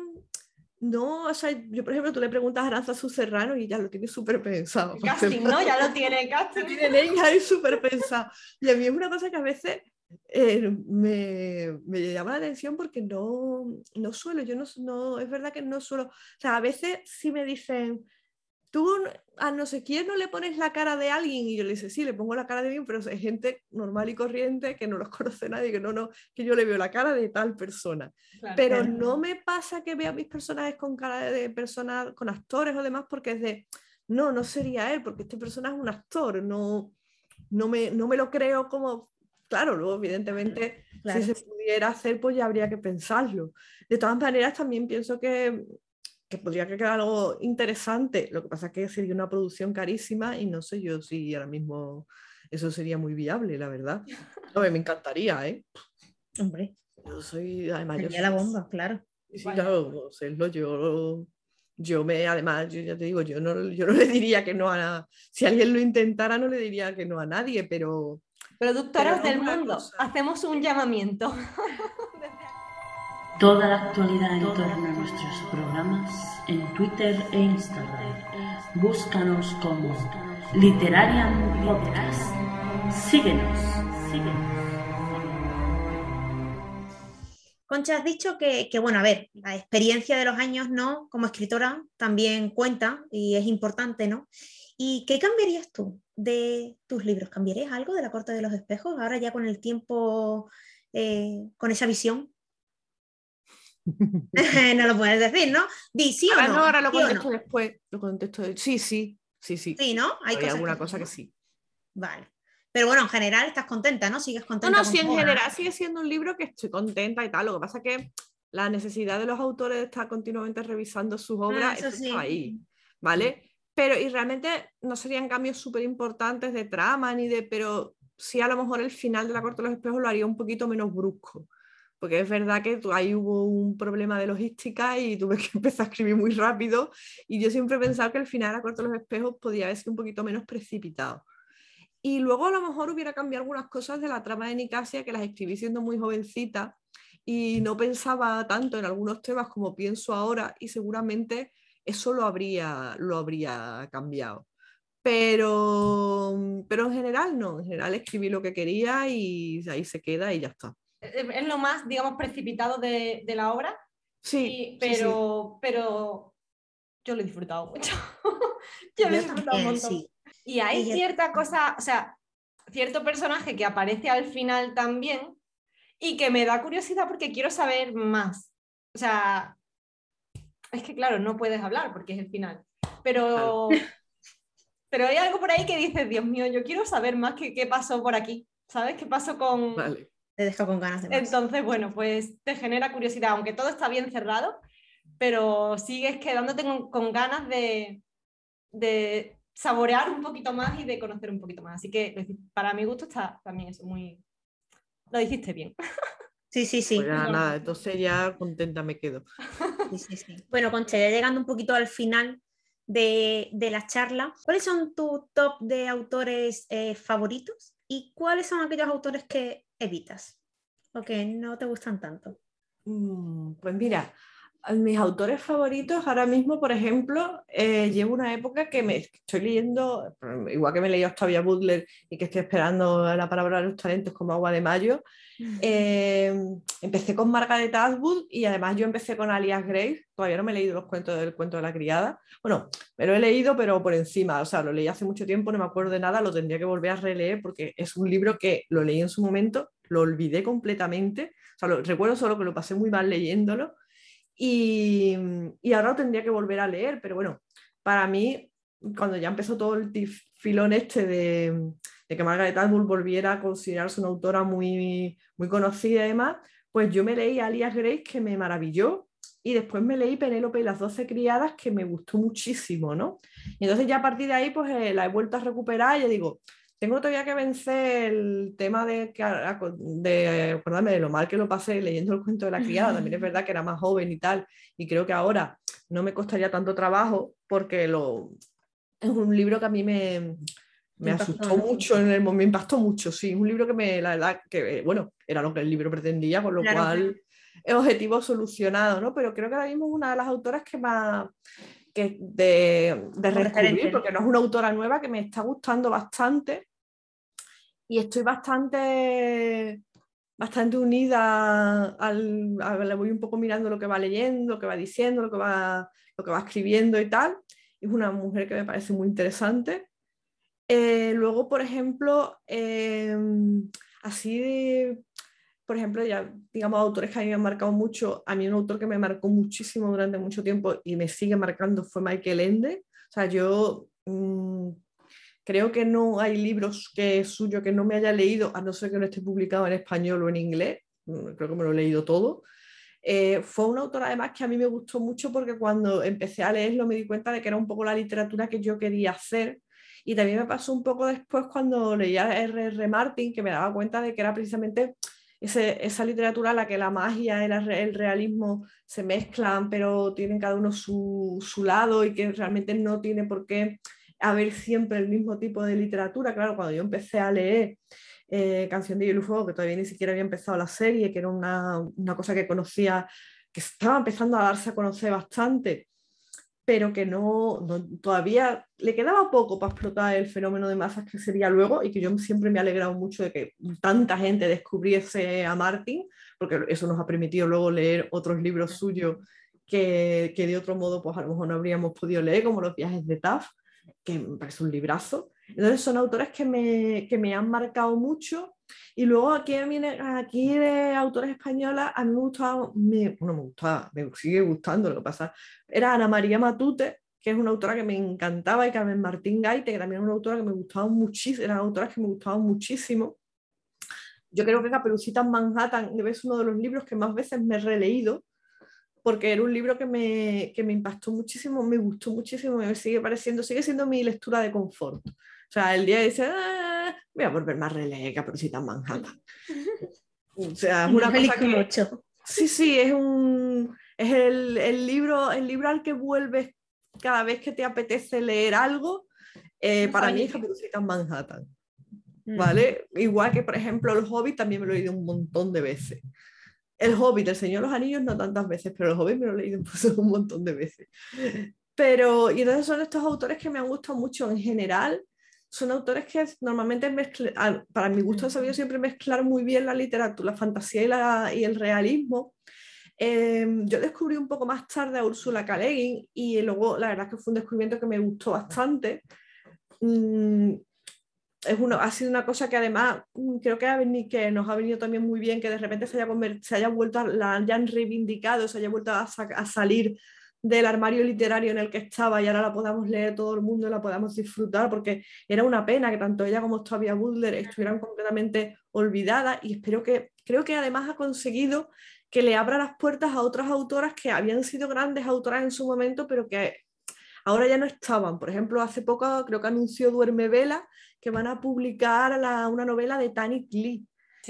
no, o sea, yo por ejemplo, tú le preguntas a Aranza Serrano y ya lo tiene súper pensado. Casting, ¿no? Ya lo tiene casting. Lo tienen ella ahí súper pensado. Y a mí es una cosa que a veces eh, me, me llama la atención porque no, no suelo, yo no, no, es verdad que no suelo, o sea, a veces sí me dicen, tú a no sé quién no le pones la cara de alguien y yo le digo, sí, le pongo la cara de alguien, pero es gente normal y corriente que no los conoce nadie, que no, no, que yo le veo la cara de tal persona. Claro. Pero Claro. no me pasa que vea mis personajes con cara de personas, con actores o demás, porque es de, no, no sería él, porque este personaje es un actor, no, no, me, no me lo creo como, claro, luego evidentemente Claro. si se pudiera hacer, pues ya habría que pensarlo. De todas maneras, también pienso que, que podría quedar algo interesante, lo que pasa es que sería una producción carísima y no sé yo si ahora mismo eso sería muy viable, la verdad. No, me encantaría, ¿eh? Hombre, Yo soy, además, yo sería la soy- bomba, claro. Sí, Vaya. claro, serlo, yo, yo me, además, yo ya te digo, yo no, yo no le diría que no a, si alguien lo intentara, no le diría que no a nadie, pero Productoras Pero del mundo, cosa. hacemos un llamamiento. Toda la actualidad en torno a nuestros programas en Twitter e Instagram. Búscanos como Literarian Podcast. Síguenos, síguenos. Concha, has dicho que, que, bueno, a ver, la experiencia de los años, ¿no? Como escritora también cuenta y es importante, ¿no? ¿Y qué cambiarías tú de tus libros? ¿Cambiarías algo de la corte de los espejos ahora ya con el tiempo, eh, con esa visión? no lo puedes decir, ¿no? Di sí o ahora no. no, ahora lo ¿sí o no? contesto después, lo contesto, de- sí, sí, sí, sí, Sí, ¿no? hay, cosas alguna que cosa que ¿no? sí. Vale. Pero bueno, en general estás contenta, ¿no? Sigues No, contenta. no, con sí, en general sigue siendo un libro que estoy contenta y tal, lo que pasa es que la necesidad de los autores de estar continuamente revisando sus obras, Ah, eso eso sí. está ahí. ¿vale? Pero, y realmente no serían cambios súper importantes de trama ni de, pero sí a lo mejor el final de la corte de los espejos lo haría un poquito menos brusco. Porque es verdad que ahí hubo un problema de logística y tuve que empezar a escribir muy rápido. Y yo siempre he pensado que el final corte de los espejos podía haber sido un poquito menos precipitado. Y luego a lo mejor hubiera cambiado algunas cosas de la trama de Nicasia que las escribí siendo muy jovencita y no pensaba tanto en algunos temas como pienso ahora y seguramente eso lo habría, lo habría cambiado. Pero, pero en general no, en general escribí lo que quería y ahí se queda y ya está. Es lo más, digamos, precipitado de, de la obra. Sí, pero, pero yo lo he disfrutado mucho. yo lo he disfrutado un montón. Y hay cierta cosa, o sea, cierto personaje que aparece al final también y que me da curiosidad porque quiero saber más. O sea, es que claro, no puedes hablar porque es el final. Pero, pero hay algo por ahí que dices, Dios mío, yo quiero saber más qué, qué pasó por aquí. ¿Sabes qué pasó con... Vale. Te deja con ganas de más. Entonces, bueno, pues te genera curiosidad, aunque todo está bien cerrado, pero sigues quedándote con, con ganas de, de saborear un poquito más y de conocer un poquito más. Así que para mi gusto está también eso muy... Lo dijiste bien. Sí, sí, sí. Pues nada, entonces ya contenta me quedo. Sí, sí, sí. Bueno, Concha, ya llegando un poquito al final de, de la charla, ¿cuáles son tus top de autores eh, favoritos y cuáles son aquellos autores que evitas o que no te gustan tanto? Mm, pues mira, mis autores favoritos ahora mismo, por ejemplo, eh, llevo una época que me estoy leyendo, igual que me leí Octavia Butler y que estoy esperando la palabra de los talentos como agua de mayo. Eh, empecé con Margaret Atwood y además yo empecé con Alias Grace. Todavía no me he leído los cuentos del cuento de la criada. Bueno, me lo he leído, pero por encima. O sea, lo leí hace mucho tiempo, no me acuerdo de nada, lo tendría que volver a releer porque es un libro que lo leí en su momento, lo olvidé completamente. O sea, recuerdo solo que lo pasé muy mal leyéndolo y, y, ahora lo tendría que volver a leer, pero bueno, para mí, cuando ya empezó todo el filón este de, de que Margaret Atwood volviera a considerarse una autora muy, muy conocida y demás, pues yo me leí Alias Grace, que me maravilló, y después me leí Penélope y las doce criadas, que me gustó muchísimo, ¿no? Y entonces ya a partir de ahí, pues eh, la he vuelto a recuperar y yo digo, tengo todavía que vencer el tema de, de acordarme de lo mal que lo pasé leyendo el cuento de la criada. También es verdad que era más joven y tal, y creo que ahora no me costaría tanto trabajo porque lo, es un libro que a mí me, me asustó mucho en el me impactó mucho, sí, un libro que me, la verdad, que bueno, era lo que el libro pretendía, con lo cual es objetivo solucionado, ¿no? Pero creo que ahora mismo es una de las autoras que más, que de, de porque no es una autora nueva que me está gustando bastante y estoy bastante bastante unida al, le voy un poco mirando lo que va leyendo, lo que va diciendo, lo que va, lo que va escribiendo y tal. Es una mujer que me parece muy interesante. Eh, luego, por ejemplo, eh, así de, por ejemplo, ya digamos autores que a mí me han marcado mucho, a mí un autor que me marcó muchísimo durante mucho tiempo y me sigue marcando fue Michael Ende. O sea, yo mm, creo que no hay libros que suyo que no me haya leído, a no ser que no esté publicado en español o en inglés, mm, creo que me lo he leído todo. Eh, fue un autor además que a mí me gustó mucho porque cuando empecé a leerlo me di cuenta de que era un poco la literatura que yo quería hacer y también me pasó un poco después cuando leía a R.R. Martin que me daba cuenta de que era precisamente esa literatura en la que la magia y el realismo se mezclan, pero tienen cada uno su, su, lado y que realmente no tiene por qué haber siempre el mismo tipo de literatura. Claro, cuando yo empecé a leer eh, Canción de Hielo Fuego, que todavía ni siquiera había empezado la serie, que era una, una cosa que conocía, que estaba empezando a darse a conocer bastante, pero que no, todavía le quedaba poco para explotar el fenómeno de masas que sería luego y que yo siempre me he alegrado mucho de que tanta gente descubriese a Martin, porque eso nos ha permitido luego leer otros libros suyos que, que de otro modo pues a lo mejor no habríamos podido leer, como los viajes de Taff, que me parece un librazo. Entonces son autores que me, que me han marcado mucho y luego aquí, aquí de autores españolas, a mí me gustaba, me, bueno, me gustaba, me sigue gustando, lo que pasa, era Ana María Matute, que es una autora que me encantaba, y Carmen Martín Gaite, que también es una autora que me gustaba muchísimo, eran autoras que me gustaban muchísimo. Yo creo que Caperucita en Manhattan es uno de los libros que más veces me he releído, porque era un libro que me, que me impactó muchísimo, me gustó muchísimo, me sigue pareciendo, sigue siendo mi lectura de confort. O sea, el día dice, ah, voy a volver más relé Caperucita en Manhattan. O sea, es una cosa que... Sí, sí, es un es el, el, libro, el libro al que vuelves cada vez que te apetece leer algo. Eh, para mí es Caperucita Manhattan. Mm. ¿Vale? Igual que, por ejemplo, El Hobbit también me lo he leído un montón de veces. El Hobbit, El Señor de los Anillos, no tantas veces, pero El Hobbit me lo he leído un montón de veces. Pero, y entonces son estos autores que me han gustado mucho en general. Son autores que normalmente para mi gusto he sabido siempre mezclar muy bien la literatura, la fantasía y, la, y el realismo. Em, yo descubrí un poco más tarde a Úrsula K. y luego la verdad que fue un descubrimiento que me gustó bastante. Mm, es uno, ha sido una cosa que además mm, creo que, que nos ha venido también muy bien que de repente se haya, se haya vuelto, a, la hayan reivindicado, se haya vuelto a, a, salir del armario literario en el que estaba y ahora la podamos leer todo el mundo y la podamos disfrutar porque era una pena que tanto ella como Octavia Butler estuvieran completamente olvidadas y espero que, creo que además ha conseguido que le abra las puertas a otras autoras que habían sido grandes autoras en su momento, pero que ahora ya no estaban. Por ejemplo, hace poco creo que anunció Duerme Vela que van a publicar una novela de Tanit Lee.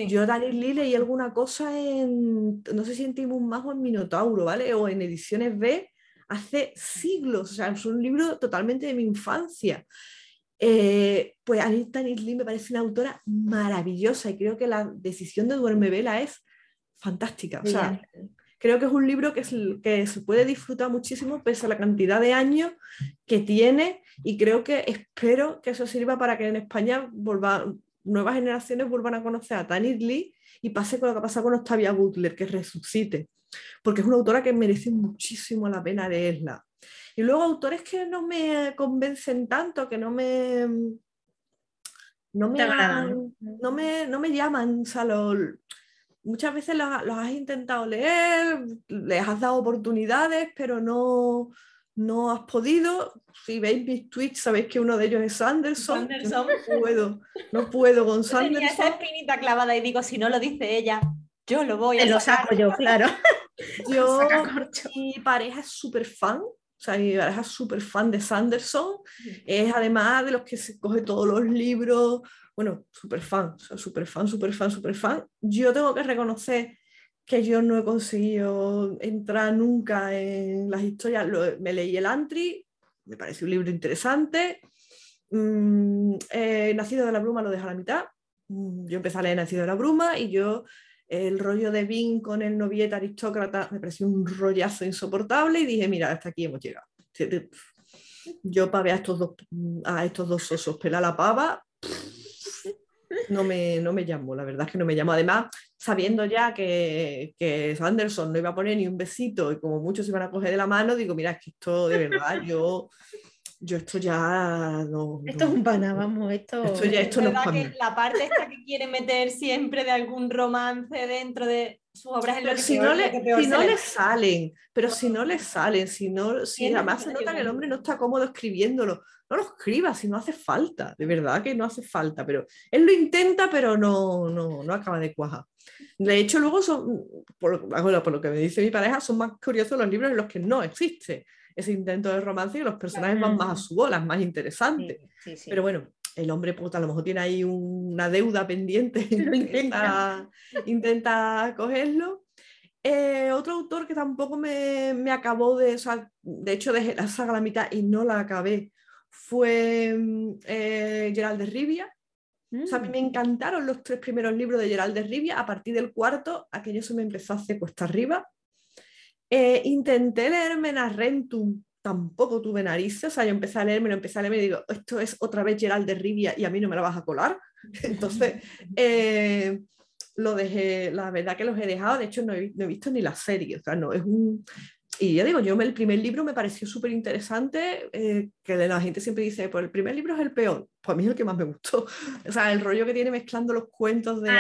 Yo Tanit Lee leí alguna cosa en, no sé si en Timus Más o en Minotauro, ¿vale? O en Ediciones B hace siglos, o sea, es un libro totalmente de mi infancia. Eh, pues Anita Lee me parece una autora maravillosa y creo que la decisión de Duerme Vela es fantástica. O sea, creo que es un libro que, que se puede disfrutar muchísimo pese a la cantidad de años que tiene y creo que espero que eso sirva para que en España nuevas generaciones vuelvan a conocer a Tanit Lee y pase con lo que pasa con Octavia Butler, que resucite, porque es una autora que merece muchísimo la pena leerla. Y luego autores que no me convencen tanto, que no me... No me, no me, no me llaman, o muchas veces los, has intentado leer, les has dado oportunidades, pero no, no has podido. Si veis mis tweets, sabéis que uno de ellos es Sanderson. No puedo, no puedo con Sanderson. Tenía esa espinita clavada y digo, si no lo dice ella, yo lo voy a Lo saco yo, claro. Yo, mi pareja es súper fan, o sea, mi pareja es súper fan de Sanderson. Es además de los que se coge todos los libros, bueno, súper fan, súper fan, súper fan, súper fan. Yo tengo que reconocer que yo no he conseguido entrar nunca en las historias. me leí el Antri, me parece un libro interesante. Mm, Nacido de la Bruma lo deja a la mitad. Mm, yo empecé a leer Nacido de la Bruma y yo el rollo de Vin con el novieta aristócrata me pareció un rollazo insoportable y dije, mira, hasta aquí hemos llegado. Yo para a estos dos, a estos dos osos pelar la pava, no me, no me llamó, la verdad es que no me llamó. Además, sabiendo ya que, que Sanderson no iba a poner ni un besito y como muchos se iban a coger de la mano, digo, mira, es que esto de verdad, yo, yo esto ya no... Esto es un pana, vamos, esto... Esto ya, esto no es que La parte esta que quiere meter siempre de algún romance dentro de sus obras es si no, le, si no le salen, pero si no le salen, si no, si además se nota que el hombre no está cómodo escribiéndolo, no lo escriba si no hace falta, de verdad que no hace falta, pero él lo intenta, pero no, no, no acaba de cuajar. De hecho, luego son, por, por, lo que me dice mi pareja, son más curiosos los libros en los que no existe ese intento de romance y los personajes van más a su bola, más interesantes. Pero bueno, el hombre pues, a lo mejor tiene ahí una deuda pendiente, intenta, intenta cogerlo. Eh, otro autor que tampoco me, me acabó de, o de hecho dejé la saga a la mitad y no la acabé, fue mm, eh, Gerald de Rivia. a mí me mm. encantaron los tres primeros libros de Gerald de Rivia. A partir del cuarto, aquello se me empezó a hacer cuesta arriba. Eh, intenté leerme Rentum, tampoco tuve narices. O sea, yo empecé a leerme, lo empecé a leerme y digo, esto es otra vez Gerald de Rivia y a mí no me la vas a colar. Entonces, eh, lo dejé, la verdad que los he dejado. De hecho, no he, no he visto ni la serie. O sea, no, es un, y ya digo, yo el primer libro me pareció súper interesante, eh, que la gente siempre dice, pues el primer libro es el peor, pues a mí es el que más me gustó. O sea, el rollo que tiene mezclando los cuentos de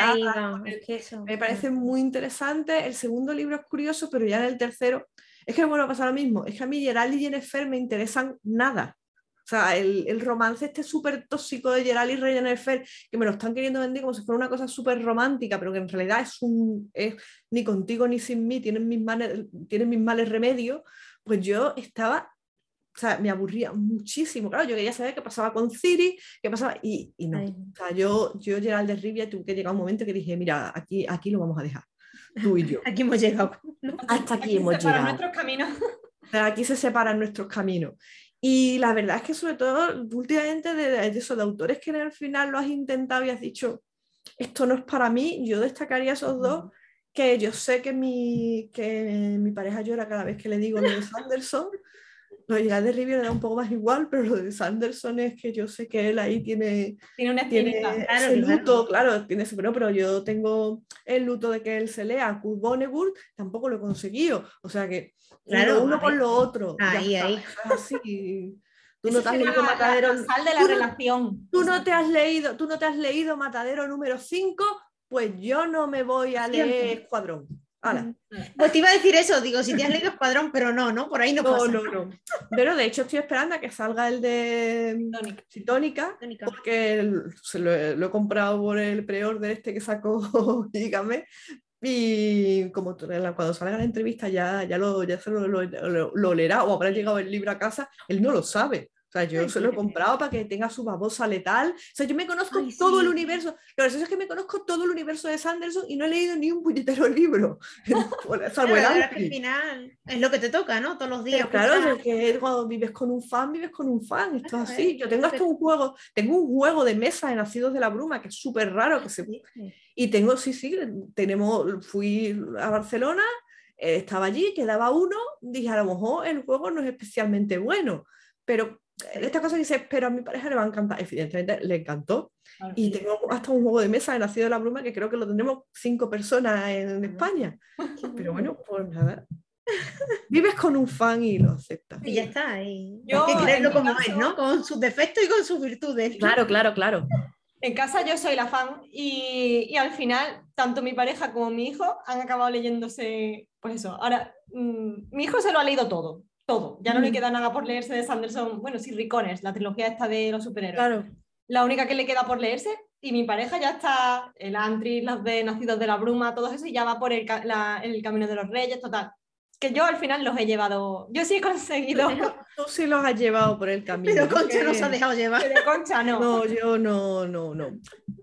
me parece muy interesante. El segundo libro es curioso, pero ya en el tercero, es que bueno, pasa lo mismo, es que a mí Gerald y Jennifer me interesan nada. O sea, el, el romance este súper tóxico de Gerald y Rennefer, que me lo están queriendo vender como si fuera una cosa súper romántica, pero que en realidad es un, es ni contigo ni sin mí, tienen mis, males, tienen mis males remedios, pues yo estaba, o sea, me aburría muchísimo. Claro, yo quería saber qué pasaba con Ciri, qué pasaba, y, y no. Ay. O sea, yo, yo Gerald de Rivia, tuve que llegar un momento que dije, mira, aquí, aquí lo vamos a dejar, tú y yo. Aquí hemos llegado. Hasta aquí Aquí hemos llegado. nuestros caminos. Pero aquí se separan nuestros caminos. Y la verdad es que sobre todo últimamente de, de autores que al final lo has intentado y has dicho, esto no es para mí, yo destacaría esos dos, que yo sé que mi, que mi pareja llora cada vez que le digo Sanderson. Lo de de Rivia le da un poco más igual, pero lo de Sanderson es que yo sé que él ahí tiene, Tiene una tiene. Claro, ese luto, claro, tiene ese, pero, pero yo tengo el luto de que él se lea Kurt Vonnegut, tampoco lo he conseguido. O sea que Claro, uno ver. lo otro. ya Ahí, está, ahí. así. Tú no te has leído la- Matadero. la sal de la tú relación. Tú no te has leído, tú no te has leído Matadero número 5, pues yo no me voy a leer Escuadrón. Hala. Pues te iba a decir eso, digo, si te has leído Escuadrón, pero no, ¿no? Por ahí no, No, pasa. no, no. Pero de hecho estoy esperando a que salga el de Tónica. Tónica, Tónica. porque el- se lo, he- lo he comprado por el pre-order este que sacó Dígame. Y como cuando salga la entrevista ya, ya, lo, ya se lo, lo, lo- lo leerá o habrá llegado el libro a casa, él no lo sabe. Sea, yo Ay, se lo he comprado para que tenga su babosa letal. O sea, yo me conozco Ay, todo el universo. Lo gracioso es que me conozco todo el universo de Sanderson y no he leído ni un puñetero libro. Salvo el final es lo que te toca, ¿no? Todos los días. Pero claro, es que cuando vives con un fan, vives con un fan. Esto es así. Yo tengo hasta un juego, tengo un juego de mesa de Nacidos de la Bruma que es súper raro. Que se, y tengo, sí, sí, tenemos, fui a Barcelona, eh, estaba allí, quedaba uno, dije, a lo mejor el juego no es especialmente bueno, pero esta cosa que dice, pero a mi pareja le va a encantar, evidentemente le encantó. Y tengo hasta un juego de mesa de Nacido de la Bruma que creo que lo tendremos cinco personas en España. Pero bueno, pues nada. Vives con un fan y lo aceptas. Y ya está. Y Yo, hay que creerlo como caso- es, ¿no? Con sus defectos y con sus virtudes. Claro, claro, claro. En casa yo soy la fan y, y al final tanto mi pareja como mi hijo han acabado leyéndose, pues eso, ahora mm, mi hijo se lo ha leído todo, todo, ya no le Mm. queda nada por leerse de Sanderson, bueno, sí, Ricones, la trilogía esta de los superhéroes, Claro. la única que le queda por leerse y mi pareja ya está, el Antri, las de Nacidos de la Bruma, todo eso y ya va por el, ca- la- el Camino de los Reyes, total. Que yo al final los he llevado, yo sí he conseguido, Tú sí los has llevado por el camino. Pero Concha no que- se ha dejado llevar. de concha no. No, yo no, no, no.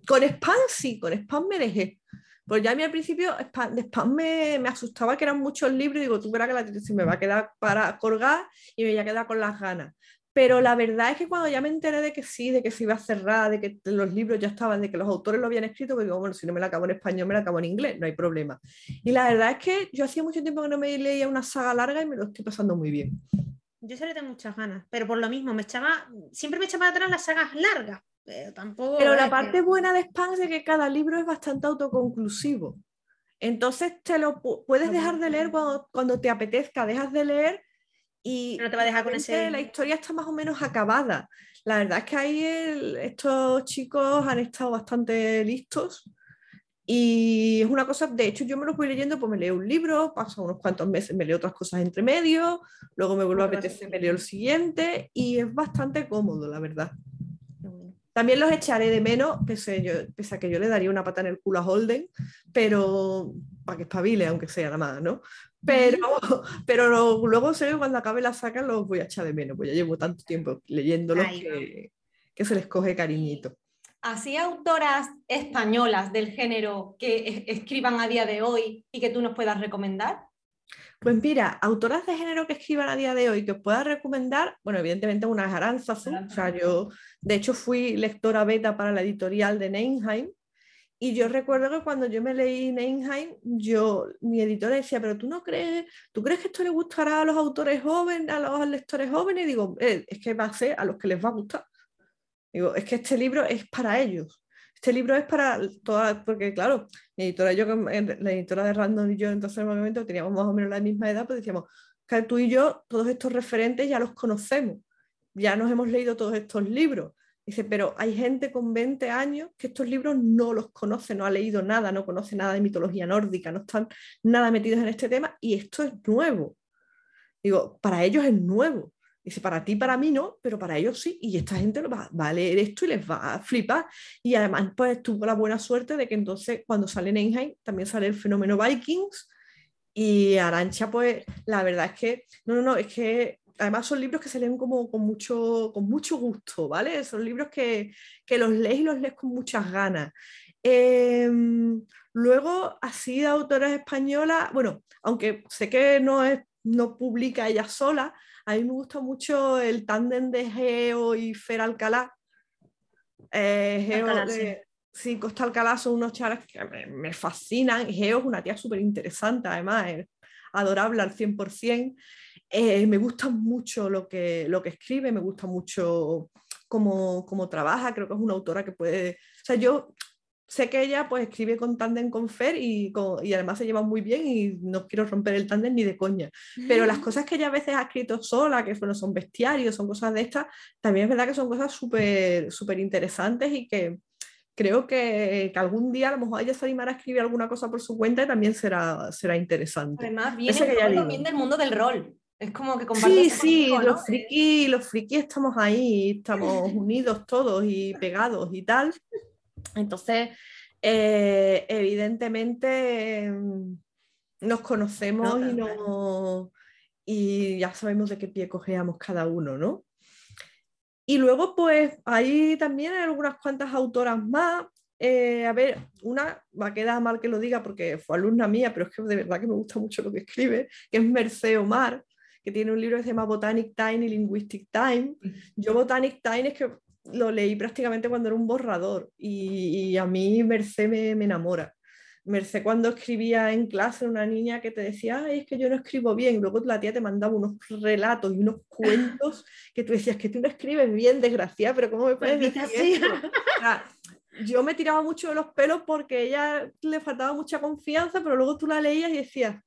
Con spam sí, con spam me dejé. Pues ya a mí al principio spam- de spam me, me asustaba que eran muchos libros y digo, tú verás que la se me va a quedar para colgar y me voy a quedar con las ganas. Pero la verdad es que cuando ya me enteré de que sí, de que se iba a cerrar, de que los libros ya estaban, de que los autores lo habían escrito, pues digo, bueno, si no me la acabo en español, me la acabo en inglés, no hay problema. Y la verdad es que yo hacía mucho tiempo que no me leía una saga larga y me lo estoy pasando muy bien. Yo se le tengo muchas ganas, pero por lo mismo, me echaba, siempre me echaba atrás las sagas largas, pero tampoco. Pero la que- parte buena de Spam es que cada libro es bastante autoconclusivo. Entonces te lo pu- puedes dejar de leer cuando, cuando te apetezca, dejas de leer y No te va a dejar con ese- la historia está más o menos acabada. La verdad es que ahí el- estos chicos han estado bastante listos y es una cosa, de hecho yo me lo voy leyendo, pues me leo un libro, paso unos cuantos meses, me leo otras cosas entre medio, luego me vuelvo a apetecer, me leo el siguiente y es bastante cómodo, la verdad. También los echaré de menos, pese, yo, pese a que yo le daría una pata en el culo a Holden, pero para que espabile, aunque sea nada más, ¿no? Pero, pero lo- luego sé que cuando acabe la saga los voy a echar de menos, pues ya llevo tanto tiempo leyéndolos que, que se les coge cariñito. así autoras españolas del género que es- escriban a día de hoy y que tú nos puedas recomendar? Pues mira, autoras de género que escriban a día de hoy que os pueda recomendar, bueno, evidentemente una es Aránzazu, o sea, yo de hecho fui lectora beta para la editorial de Neinheim y yo recuerdo que cuando yo me leí Neinheim, yo, mi editora decía, pero tú no crees, ¿tú crees que esto le gustará a los autores jóvenes, a los lectores jóvenes? Y digo, "Eh, es que va a ser a los que les va a gustar. Digo, es que este libro es para ellos. Este libro es para todas, porque claro, yo, la editora de Random y yo, entonces en ese momento teníamos más o menos la misma edad, pues decíamos, tú y yo, todos estos referentes ya los conocemos, ya nos hemos leído todos estos libros. Dice, pero hay gente con 20 años que estos libros no los conoce, no ha leído nada, no conoce nada de mitología nórdica, no están nada metidos en este tema y esto es nuevo. Digo, para ellos es nuevo. Dice, para ti, para mí no, pero para ellos sí. Y esta gente va, va, a leer esto y les va a flipar. Y además, pues tuvo la buena suerte de que entonces, cuando sale Einheim, también sale el fenómeno Vikings. Y Arancha, pues, la verdad es que, no, no, no, es que además son libros que se leen como con mucho, con mucho gusto, ¿vale? Son libros que, que los lees y los lees con muchas ganas. Em, luego, así de autoras españolas, bueno, aunque sé que no, es, no publica ella sola, a mí me gusta mucho el tándem de Geo y Fer Alcalá. Eh, Geo, Alcalá, sí. Costa Alcalá son unos charas que me, fascinan. Geo es una tía súper interesante, además, es adorable al 100%. Eh, me gusta mucho lo que, lo que escribe, me gusta mucho cómo, cómo trabaja, creo que es una autora que puede... O sea, yo sé que ella pues escribe con tándem con Fer y, y, además se lleva muy bien y no quiero romper el tándem ni de coña. Pero las cosas que ella a veces ha escrito sola, que bueno, son bestiarios, son cosas de estas, también es verdad que son cosas súper súper interesantes y que creo que, que, algún día a lo mejor ella se animará a escribir alguna cosa por su cuenta y también será, será interesante. Además, viene también del mundo del rol. Es como que Sí, sí, los frikis los friki estamos ahí, estamos unidos todos y pegados y tal. Entonces, eh, evidentemente mm, nos conocemos y, no, y ya sabemos de qué pie cogeamos cada uno, ¿no? Y luego, pues, hay también algunas cuantas autoras más. Eh, a ver, una va a quedar mal que lo diga porque fue alumna mía, pero es que de verdad que me gusta mucho lo que escribe, que es Merced Omar, que tiene un libro que se llama Botanic Time y Linguistic Time. Yo Botanic Time es que lo leí prácticamente cuando era un borrador y, a mí Merced me, enamora. Merced cuando escribía en clase una niña que te decía, Ay, es que yo no escribo bien, luego la tía te mandaba unos relatos y unos cuentos que tú decías que tú no escribes bien, desgraciada, pero ¿cómo me puedes decir eso? yo me tiraba mucho de los pelos porque a ella le faltaba mucha confianza, pero luego tú la leías y decías,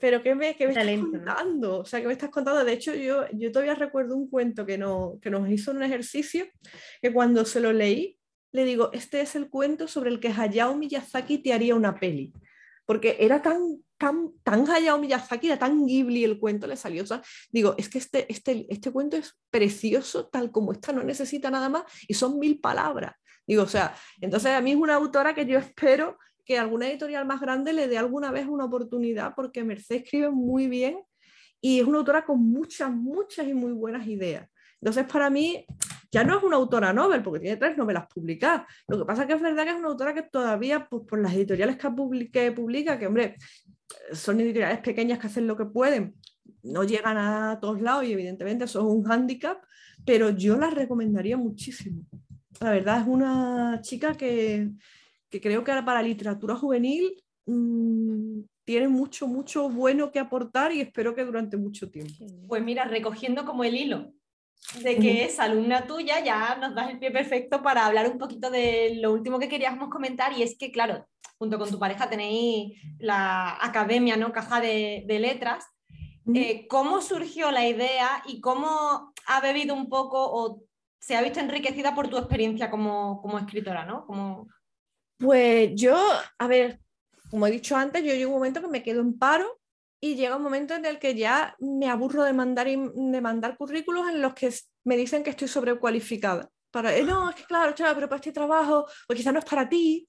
pero ¿qué me, qué me estás contando? O sea, ¿qué me estás contando? De hecho, yo, yo todavía recuerdo un cuento que, no, que nos hizo un ejercicio, que cuando se lo leí, le digo, este es el cuento sobre el que Hayao Miyazaki te haría una peli. Porque era tan, tan, tan Hayao Miyazaki, era tan Ghibli el cuento, le salió. O sea, digo, es que este, este, este cuento es precioso, tal como está, no necesita nada más, y son mil palabras. Digo, o sea, entonces a mí es una autora que yo espero que alguna editorial más grande le dé alguna vez una oportunidad porque Mercedes escribe muy bien y es una autora con muchas, muchas y muy buenas ideas. Entonces, para mí, ya no es una autora novel, porque tiene tres novelas publicadas. Lo que pasa que es verdad que es una autora que todavía, pues, por las editoriales que publica, publica, que hombre, son editoriales pequeñas que hacen lo que pueden, no llegan a todos lados y evidentemente eso es un hándicap, pero yo la recomendaría muchísimo. La verdad es una chica que, que creo que para la literatura juvenil mmm, tiene mucho, mucho bueno que aportar y espero que durante mucho tiempo. Pues mira, recogiendo como el hilo de que es alumna tuya, ya nos das el pie perfecto para hablar un poquito de lo último que queríamos comentar y es que, claro, junto con tu pareja tenéis la academia, ¿no? Caja de, de letras. Eh, ¿Cómo surgió la idea y cómo ha bebido un poco o se ha visto enriquecida por tu experiencia como, como escritora, ¿no? Como... Pues yo, a ver, como he dicho antes, yo llego un momento que me quedo en paro y llega un momento en el que ya me aburro de mandar, de mandar currículos en los que me dicen que estoy sobrecualificada. Para, eh, no, es que claro, chaval, pero para este trabajo, pues quizás no es para ti.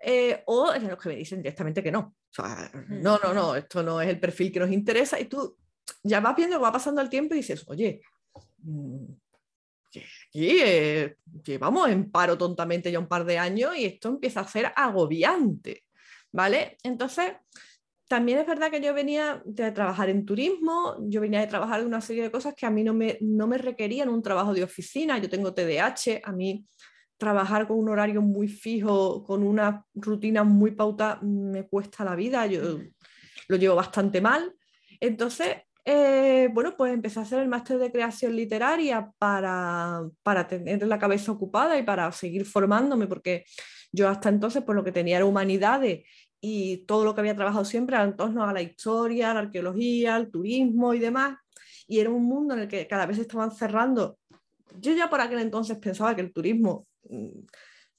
Eh, o en los que me dicen directamente que no. O sea, no, no, no, esto no es el perfil que nos interesa. Y tú ya vas viendo va pasando el tiempo y dices, oye, aquí eh, llevamos en paro tontamente ya un par de años y esto empieza a ser agobiante, ¿vale? Entonces, también es verdad que yo venía de trabajar en turismo, yo venía de trabajar en una serie de cosas que a mí no me, no me requerían un trabajo de oficina, yo tengo TDAH, a mí trabajar con un horario muy fijo, con una rutina muy pauta, me cuesta la vida, yo lo llevo bastante mal. Entonces, eh, bueno, pues empecé a hacer el máster de creación literaria para, para, tener la cabeza ocupada y para seguir formándome, porque yo hasta entonces por pues, lo que tenía era humanidades y todo lo que había trabajado siempre era en torno a la historia, la arqueología, al turismo y demás. Y era un mundo en el que cada vez estaban cerrando. Yo ya por aquel entonces pensaba que el turismo mm,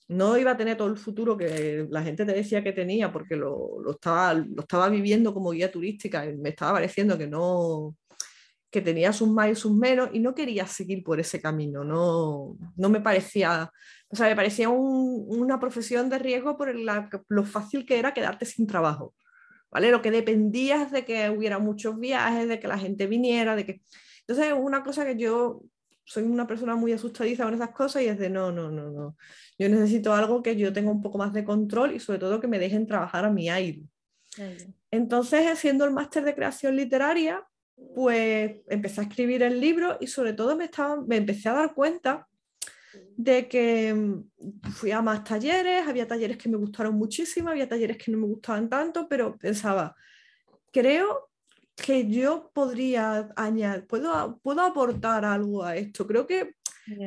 no iba a tener todo el futuro que la gente te decía que tenía, porque lo, estaba, lo estaba viviendo como guía turística y me estaba pareciendo que no, que tenía sus más y sus menos y no quería seguir por ese camino, no, no me parecía, o sea, me parecía una profesión de riesgo por lo fácil que era quedarte sin trabajo, ¿vale? Lo que dependías de que hubiera muchos viajes, de que la gente viniera, de que... Entonces, una cosa que yo soy una persona muy asustadiza con esas cosas y es de no, no, no, no. Yo necesito algo que yo tenga un poco más de control y sobre todo que me dejen trabajar a mi aire. Entonces, siendo el máster de creación literaria, pues empecé a escribir el libro y sobre todo me, estaba, me empecé a dar cuenta de que mm, fui a más talleres, había talleres que me gustaron muchísimo, había talleres que no me gustaban tanto, pero pensaba, creo que yo podría añadir, puedo, puedo aportar algo a esto. Creo que,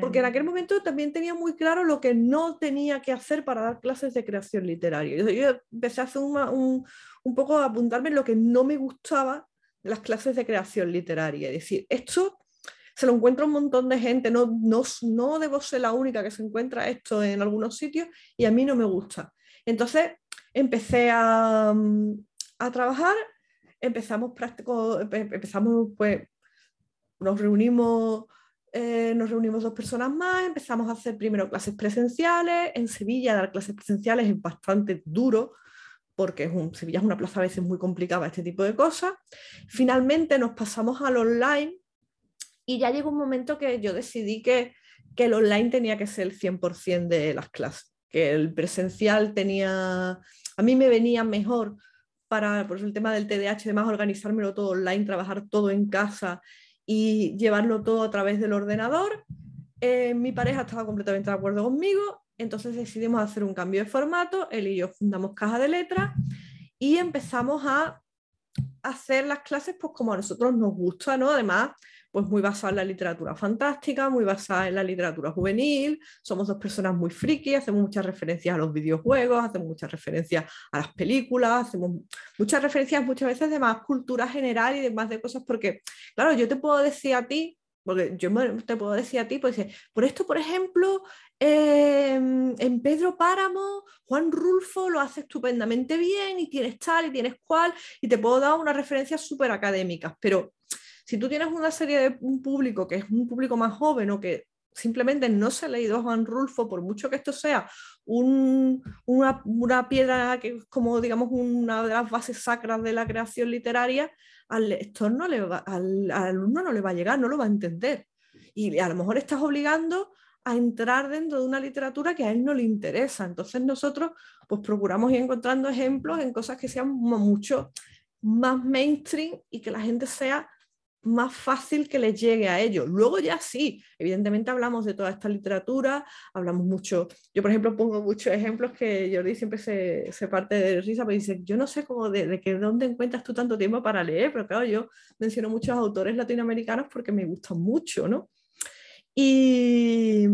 porque en aquel momento también tenía muy claro lo que no tenía que hacer para dar clases de creación literaria. Yo, empecé a hacer un, un poco a apuntarme en lo que no me gustaba de las clases de creación literaria. Es decir, esto se lo encuentra un montón de gente, no, no, no debo ser la única que se encuentra esto en algunos sitios y a mí no me gusta. Entonces empecé a, a trabajar empezamos práctico, empezamos pues, nos reunimos, eh, nos reunimos dos personas más, empezamos a hacer primero clases presenciales, en Sevilla dar clases presenciales es bastante duro, porque es un, Sevilla es una plaza a veces muy complicada este tipo de cosas. Finalmente nos pasamos al online y ya llegó un momento que yo decidí que, que el online tenía que ser el 100% de las clases, que el presencial tenía, a mí me venía mejor para por el tema del TDAH y demás, organizármelo todo online, trabajar todo en casa y llevarlo todo a través del ordenador. Eh, mi pareja estaba completamente de acuerdo conmigo, entonces decidimos hacer un cambio de formato, él y yo fundamos Caja de Letras y empezamos a hacer las clases pues como a nosotros nos gusta, ¿no? Además, pues muy basada en la literatura fantástica, muy basada en la literatura juvenil, somos dos personas muy friki, hacemos muchas referencias a los videojuegos, hacemos muchas referencias a las películas, hacemos muchas referencias muchas veces de más cultura general y demás de cosas, porque, claro, yo te puedo decir a ti, porque yo te puedo decir a ti, pues por esto, por ejemplo, em, en Pedro Páramo, Juan Rulfo lo hace estupendamente bien y tienes tal y tienes cual, y te puedo dar unas referencias súper académicas, pero si tú tienes una serie de un público que es un público más joven o que simplemente no se ha leído Juan Rulfo, por mucho que esto sea una, piedra que es como, digamos, una de las bases sacras de la creación literaria, al lector no le va, al, alumno no le va a llegar, no lo va a entender. Y a lo mejor estás obligando a entrar dentro de una literatura que a él no le interesa. Entonces nosotros pues procuramos ir encontrando ejemplos en cosas que sean mucho más mainstream y que la gente sea más fácil que les llegue a ellos. Luego ya sí, evidentemente hablamos de toda esta literatura, hablamos mucho, yo por ejemplo pongo muchos ejemplos que Jordi siempre se, se parte de risa, pero dice, yo no sé cómo de, de, que dónde encuentras tú tanto tiempo para leer, pero claro, yo menciono muchos autores latinoamericanos porque me gustan mucho, ¿no? Y,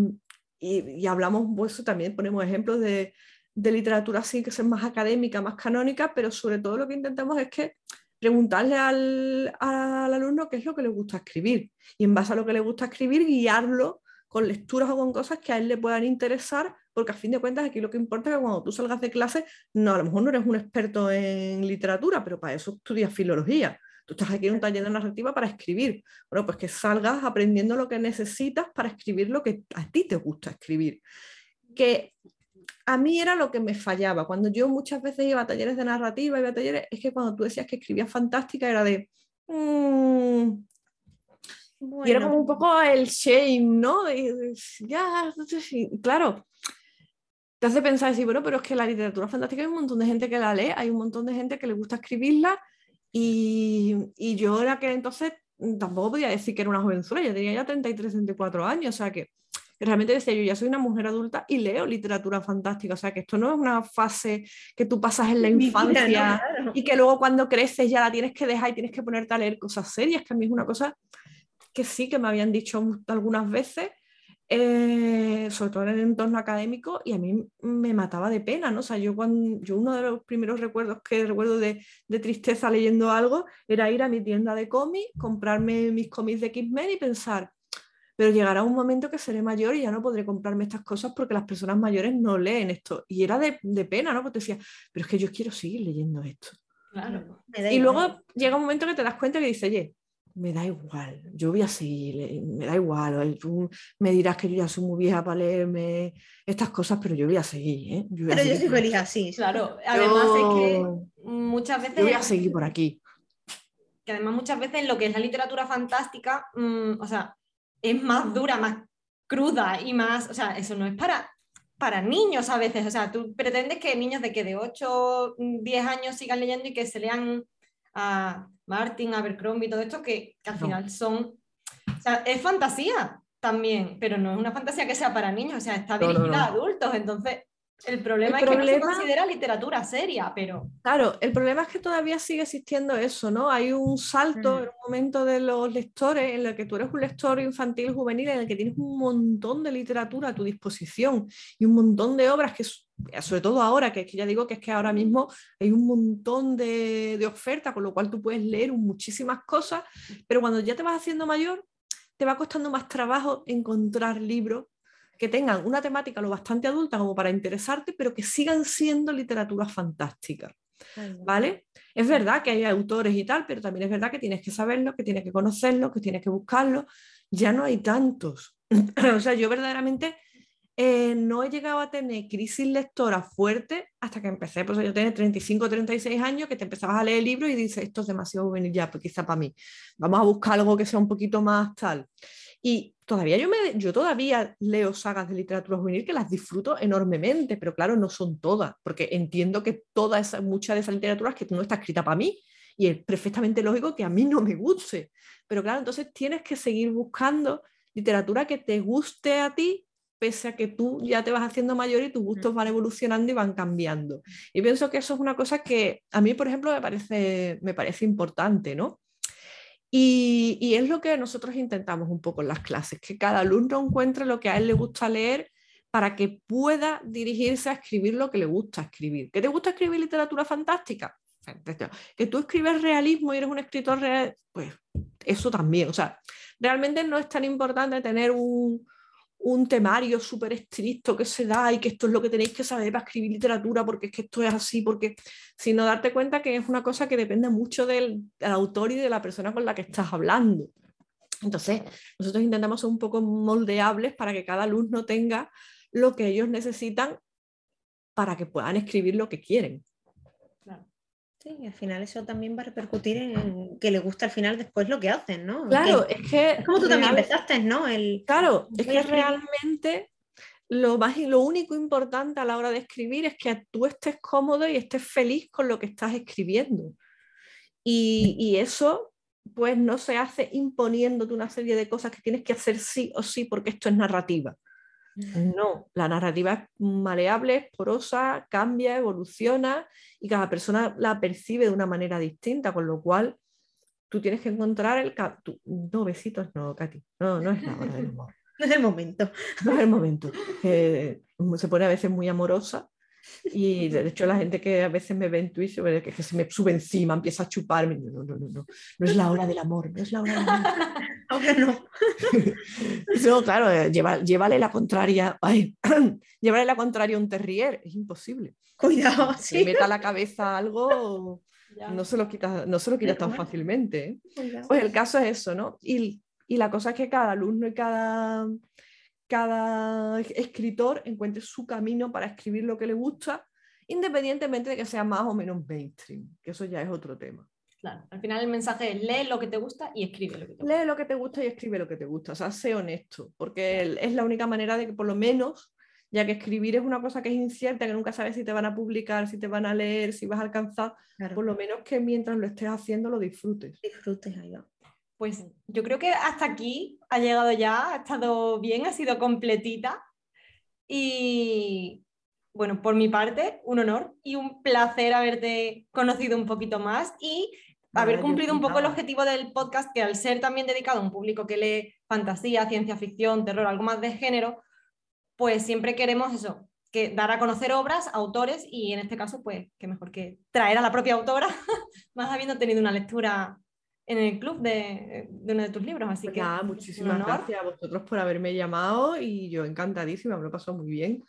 y, hablamos, pues también ponemos ejemplos de, de literatura así que es más académica, más canónica, pero sobre todo lo que intentamos es que preguntarle al, alumno qué es lo que le gusta escribir y en base a lo que le gusta escribir guiarlo con lecturas o con cosas que a él le puedan interesar, porque a fin de cuentas aquí lo que importa es que cuando tú salgas de clase, no, a lo mejor no eres un experto en literatura, pero para eso estudias filología. Tú estás aquí en un taller de narrativa para escribir. Bueno, pues que salgas aprendiendo lo que necesitas para escribir lo que a ti te gusta escribir. Que a mí era lo que me fallaba. Cuando yo muchas veces iba a talleres de narrativa, iba a talleres, es que cuando tú decías que escribías fantástica era de... Mm". Y era como un poco el shame, ¿no? ya, claro. Te hace pensar así, bueno, pero es que la literatura fantástica hay un montón de gente que la lee, hay un montón de gente que le gusta escribirla y, y yo era que entonces tampoco podía decir que era una jovenzuela, yo tenía ya 33, 34 años, o sea que realmente decía yo, ya soy una mujer adulta y leo literatura fantástica, o sea que esto no es una fase que tú pasas en la infancia y que luego cuando creces ya la tienes que dejar y tienes que ponerte a leer cosas serias, que a mí es una cosa que sí que me habían dicho algunas veces, eh, sobre todo en el entorno académico, y a mí me mataba de pena, ¿no? O sea, yo, cuando, yo uno de los primeros recuerdos que recuerdo de, de tristeza leyendo algo era ir a mi tienda de cómics, comprarme mis cómics de X-Men y pensar, pero llegará un momento que seré mayor y ya no podré comprarme estas cosas porque las personas mayores no leen esto. Y era de, pena, ¿no? Porque decía, pero es que yo quiero seguir leyendo esto. Claro. Y luego llega un momento que te das cuenta que dices, oye, me da igual, yo voy a seguir, eh, me da igual, tú me dirás que yo ya soy muy vieja para leerme estas cosas, pero yo voy a seguir. ¿eh? pero yo soy feliz así. Claro, además es que muchas veces... Yo voy a seguir por aquí. Que además muchas veces lo que es la literatura fantástica, mm, o sea, es más dura, más cruda y más, o sea, eso no es para, para niños a veces, o sea, tú pretendes que niños de que de 8, 10 años sigan leyendo y que se lean a Martin, Abercrombie, todo esto, que, al final son, o sea, es fantasía también, pero no es una fantasía que sea para niños, o sea, está dirigida a adultos, entonces el problema es que no se considera literatura seria, pero... Claro, el problema es que todavía sigue existiendo eso, ¿no? Hay un salto mm. en un momento de los lectores en el que tú eres un lector infantil, juvenil, en el que tienes un montón de literatura a tu disposición y un montón de obras que, sobre todo ahora, que, que ya digo que es que ahora mismo hay un montón de, de oferta, con lo cual tú puedes leer muchísimas cosas, pero cuando ya te vas haciendo mayor, te va costando más trabajo encontrar libros que tengan una temática lo bastante adulta como para interesarte, pero que sigan siendo literatura fantástica. ¿Vale? Es verdad que hay autores y tal, pero también es verdad que tienes que saberlo, que tienes que conocerlo, que tienes que buscarlo. Ya no hay tantos. o sea, yo verdaderamente eh, no he llegado a tener crisis lectora fuerte hasta que empecé, pues yo tenía 35 o 36 años, que te empezabas a leer el libro y dices, esto es demasiado juvenil ya, pues quizá para mí. Vamos a buscar algo que sea un poquito más tal. Y todavía yo, me, yo todavía leo sagas de literatura juvenil que las disfruto enormemente, pero claro, no son todas, porque entiendo que toda esa, mucha de esa literatura es que no está escrita para mí y es perfectamente lógico que a mí no me guste. Pero claro, entonces tienes que seguir buscando literatura que te guste a ti, pese a que tú ya te vas haciendo mayor y tus gustos van evolucionando y van cambiando. Y pienso que eso es una cosa que a mí, por ejemplo, me parece, me parece importante, ¿no? Y, es lo que nosotros intentamos un poco en las clases, que cada alumno encuentre lo que a él le gusta leer para que pueda dirigirse a escribir lo que le gusta escribir. ¿Que te gusta escribir literatura fantástica? Que tú escribes realismo y eres un escritor real, pues eso también. O sea, realmente no es tan importante tener un, un temario súper estricto que se da y que esto es lo que tenéis que saber para escribir literatura, porque es que esto es así, porque sino darte cuenta que es una cosa que depende mucho del, autor y de la persona con la que estás hablando. Entonces, nosotros intentamos ser un poco moldeables para que cada alumno tenga lo que ellos necesitan para que puedan escribir lo que quieren. Sí, y al final eso también va a repercutir en que le gusta al final después lo que hacen, ¿no? Claro, es que... Es como tú también empezaste, ¿no? El... Claro, es que realmente lo, más, lo único importante a la hora de escribir es que tú estés cómodo y estés feliz con lo que estás escribiendo. Y, y eso pues no se hace imponiéndote una serie de cosas que tienes que hacer sí o sí porque esto es narrativa. No, la narrativa es maleable, es porosa, cambia, evoluciona y cada persona la percibe de una manera distinta, con lo cual tú tienes que encontrar el... No, besitos no, Katy, no, no es la hora del amor. No es el momento. No es el momento. se pone a veces muy amorosa y de hecho la gente que a veces me ve en Twitch, que, que se me sube encima, empieza a chuparme, no, no, no, no, no es la hora del amor, no es la hora del amor. Ahora no. no, claro, eh, llévale la contraria, ay, llévale la contraria a un terrier, es imposible. Cuidado, si sí. meta la cabeza algo, no se lo quitas no se lo quitas tan fácilmente. ¿eh? Pues el caso es eso, ¿no? Y, y la cosa es que cada alumno y cada cada escritor encuentre su camino para escribir lo que le gusta, independientemente de que sea más o menos mainstream, que eso ya es otro tema. Claro, al final el mensaje es lee lo que te gusta y escribe lo que te gusta. Lee lo que te gusta y escribe lo que te gusta, o sea, sé honesto, porque es la única manera de que por lo menos, ya que escribir es una cosa que es incierta, que nunca sabes si te van a publicar, si te van a leer, si vas a alcanzar, por lo menos que mientras lo estés haciendo lo disfrutes. Disfrutes ahí pues yo creo que hasta aquí ha llegado ya, ha estado bien, ha sido completita. Y bueno, por mi parte, un honor y un placer haberte conocido un poquito más y haber cumplido un poco el objetivo del podcast, que al ser también dedicado a un público que lee fantasía, ciencia ficción, terror, algo más de género, pues siempre queremos eso, que dar a conocer obras, autores y en este caso, pues, qué mejor que traer a la propia autora, más habiendo tenido una lectura en el club de, uno de tus libros. Así pues que nada, muchísimas gracias a vosotros por haberme llamado y yo encantadísima, me lo pasado muy bien.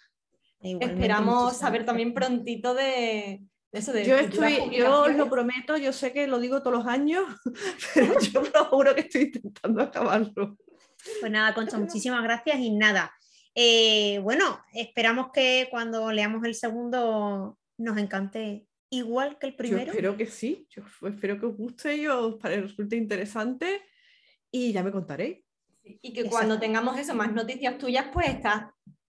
Esperamos saber también prontito de, Eso de Yo estoy, yo os lo prometo, yo sé que lo digo todos los años, pero yo os lo juro que estoy intentando acabarlo. Pues nada, Concha, muchísimas gracias y nada. eh, bueno, esperamos que cuando leamos el segundo nos encante igual que el Yo primero. espero que sí, yo espero que os guste y os pare- resulte interesante y ya me contaréis. Y que Exacto. cuando tengamos eso, más noticias tuyas, pues estás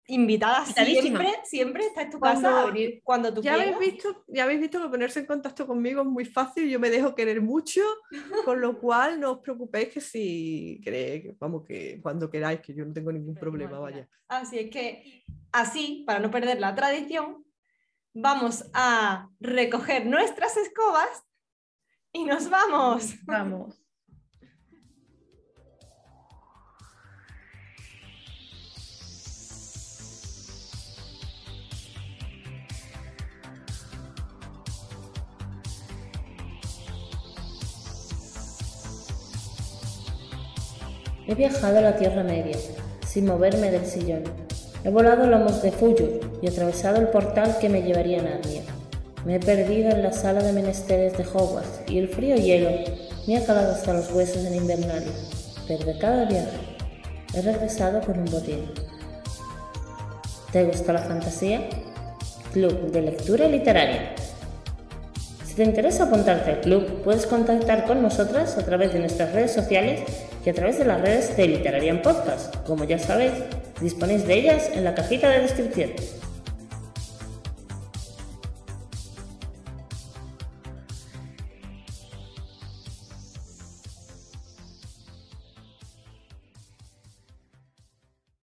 invitada siempre, siempre está en tu Cuando- casa a venir cuando tú Ya quieras. habéis, visto, ya habéis visto que ponerse en contacto conmigo es muy fácil, yo me dejo querer mucho, con lo cual no os preocupéis que si queréis, que- vamos, que cuando queráis, que yo no tengo ningún problema, vaya. Así es que, así, para no perder la tradición, vamos a recoger nuestras escobas y nos vamos. Vamos. He viajado a la Tierra Media, sin moverme del sillón. He volado lomos de Fuyur y atravesado el portal que me llevaría a Narnia. Me he perdido en la sala de menesteres de Hogwarts y el frío hielo me ha calado hasta los huesos en Invernalia. Pero de cada viaje he regresado con un botín. ¿Te gusta la fantasía? Club de Lectura Literaria. Si te interesa apuntarte al club, puedes contactar con nosotras a través de nuestras redes sociales y a través de las redes de Literarian Podcast. Como ya sabéis, disponéis de ellas en la cajita de descripción.